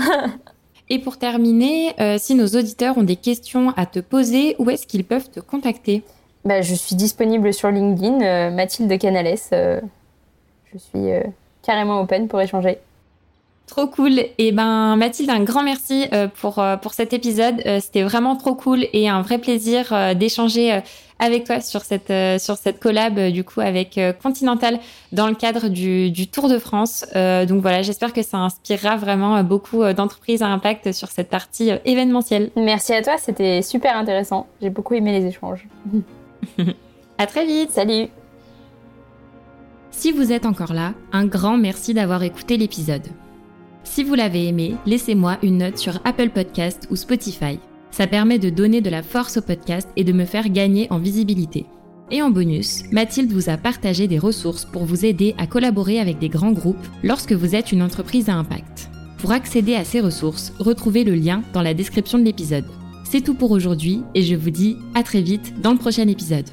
Et pour terminer, euh, si nos auditeurs ont des questions à te poser, où est-ce qu'ils peuvent te contacter? Bah, Je suis disponible sur LinkedIn, euh, Mathilde Canales. Euh, je suis carrément open pour échanger. Trop cool. Et eh ben Mathilde, un grand merci pour pour cet épisode. C'était vraiment trop cool et un vrai plaisir d'échanger avec toi sur cette euh, sur cette collab euh, du coup avec euh, Continental dans le cadre du, du Tour de France. donc voilà, j'espère que ça inspirera vraiment beaucoup d'entreprises à impact sur cette partie événementielle. Merci à toi, c'était super intéressant. J'ai beaucoup aimé les échanges. à très vite. Salut. Si vous êtes encore là, un grand merci d'avoir écouté l'épisode. Si vous l'avez aimé, laissez-moi une note sur Apple Podcast ou Spotify. Ça permet de donner de la force au podcast et de me faire gagner en visibilité. Et en bonus, Mathilde vous a partagé des ressources pour vous aider à collaborer avec des grands groupes lorsque vous êtes une entreprise à impact. Pour accéder à ces ressources, retrouvez le lien dans la description de l'épisode. C'est tout pour aujourd'hui et je vous dis à très vite dans le prochain épisode.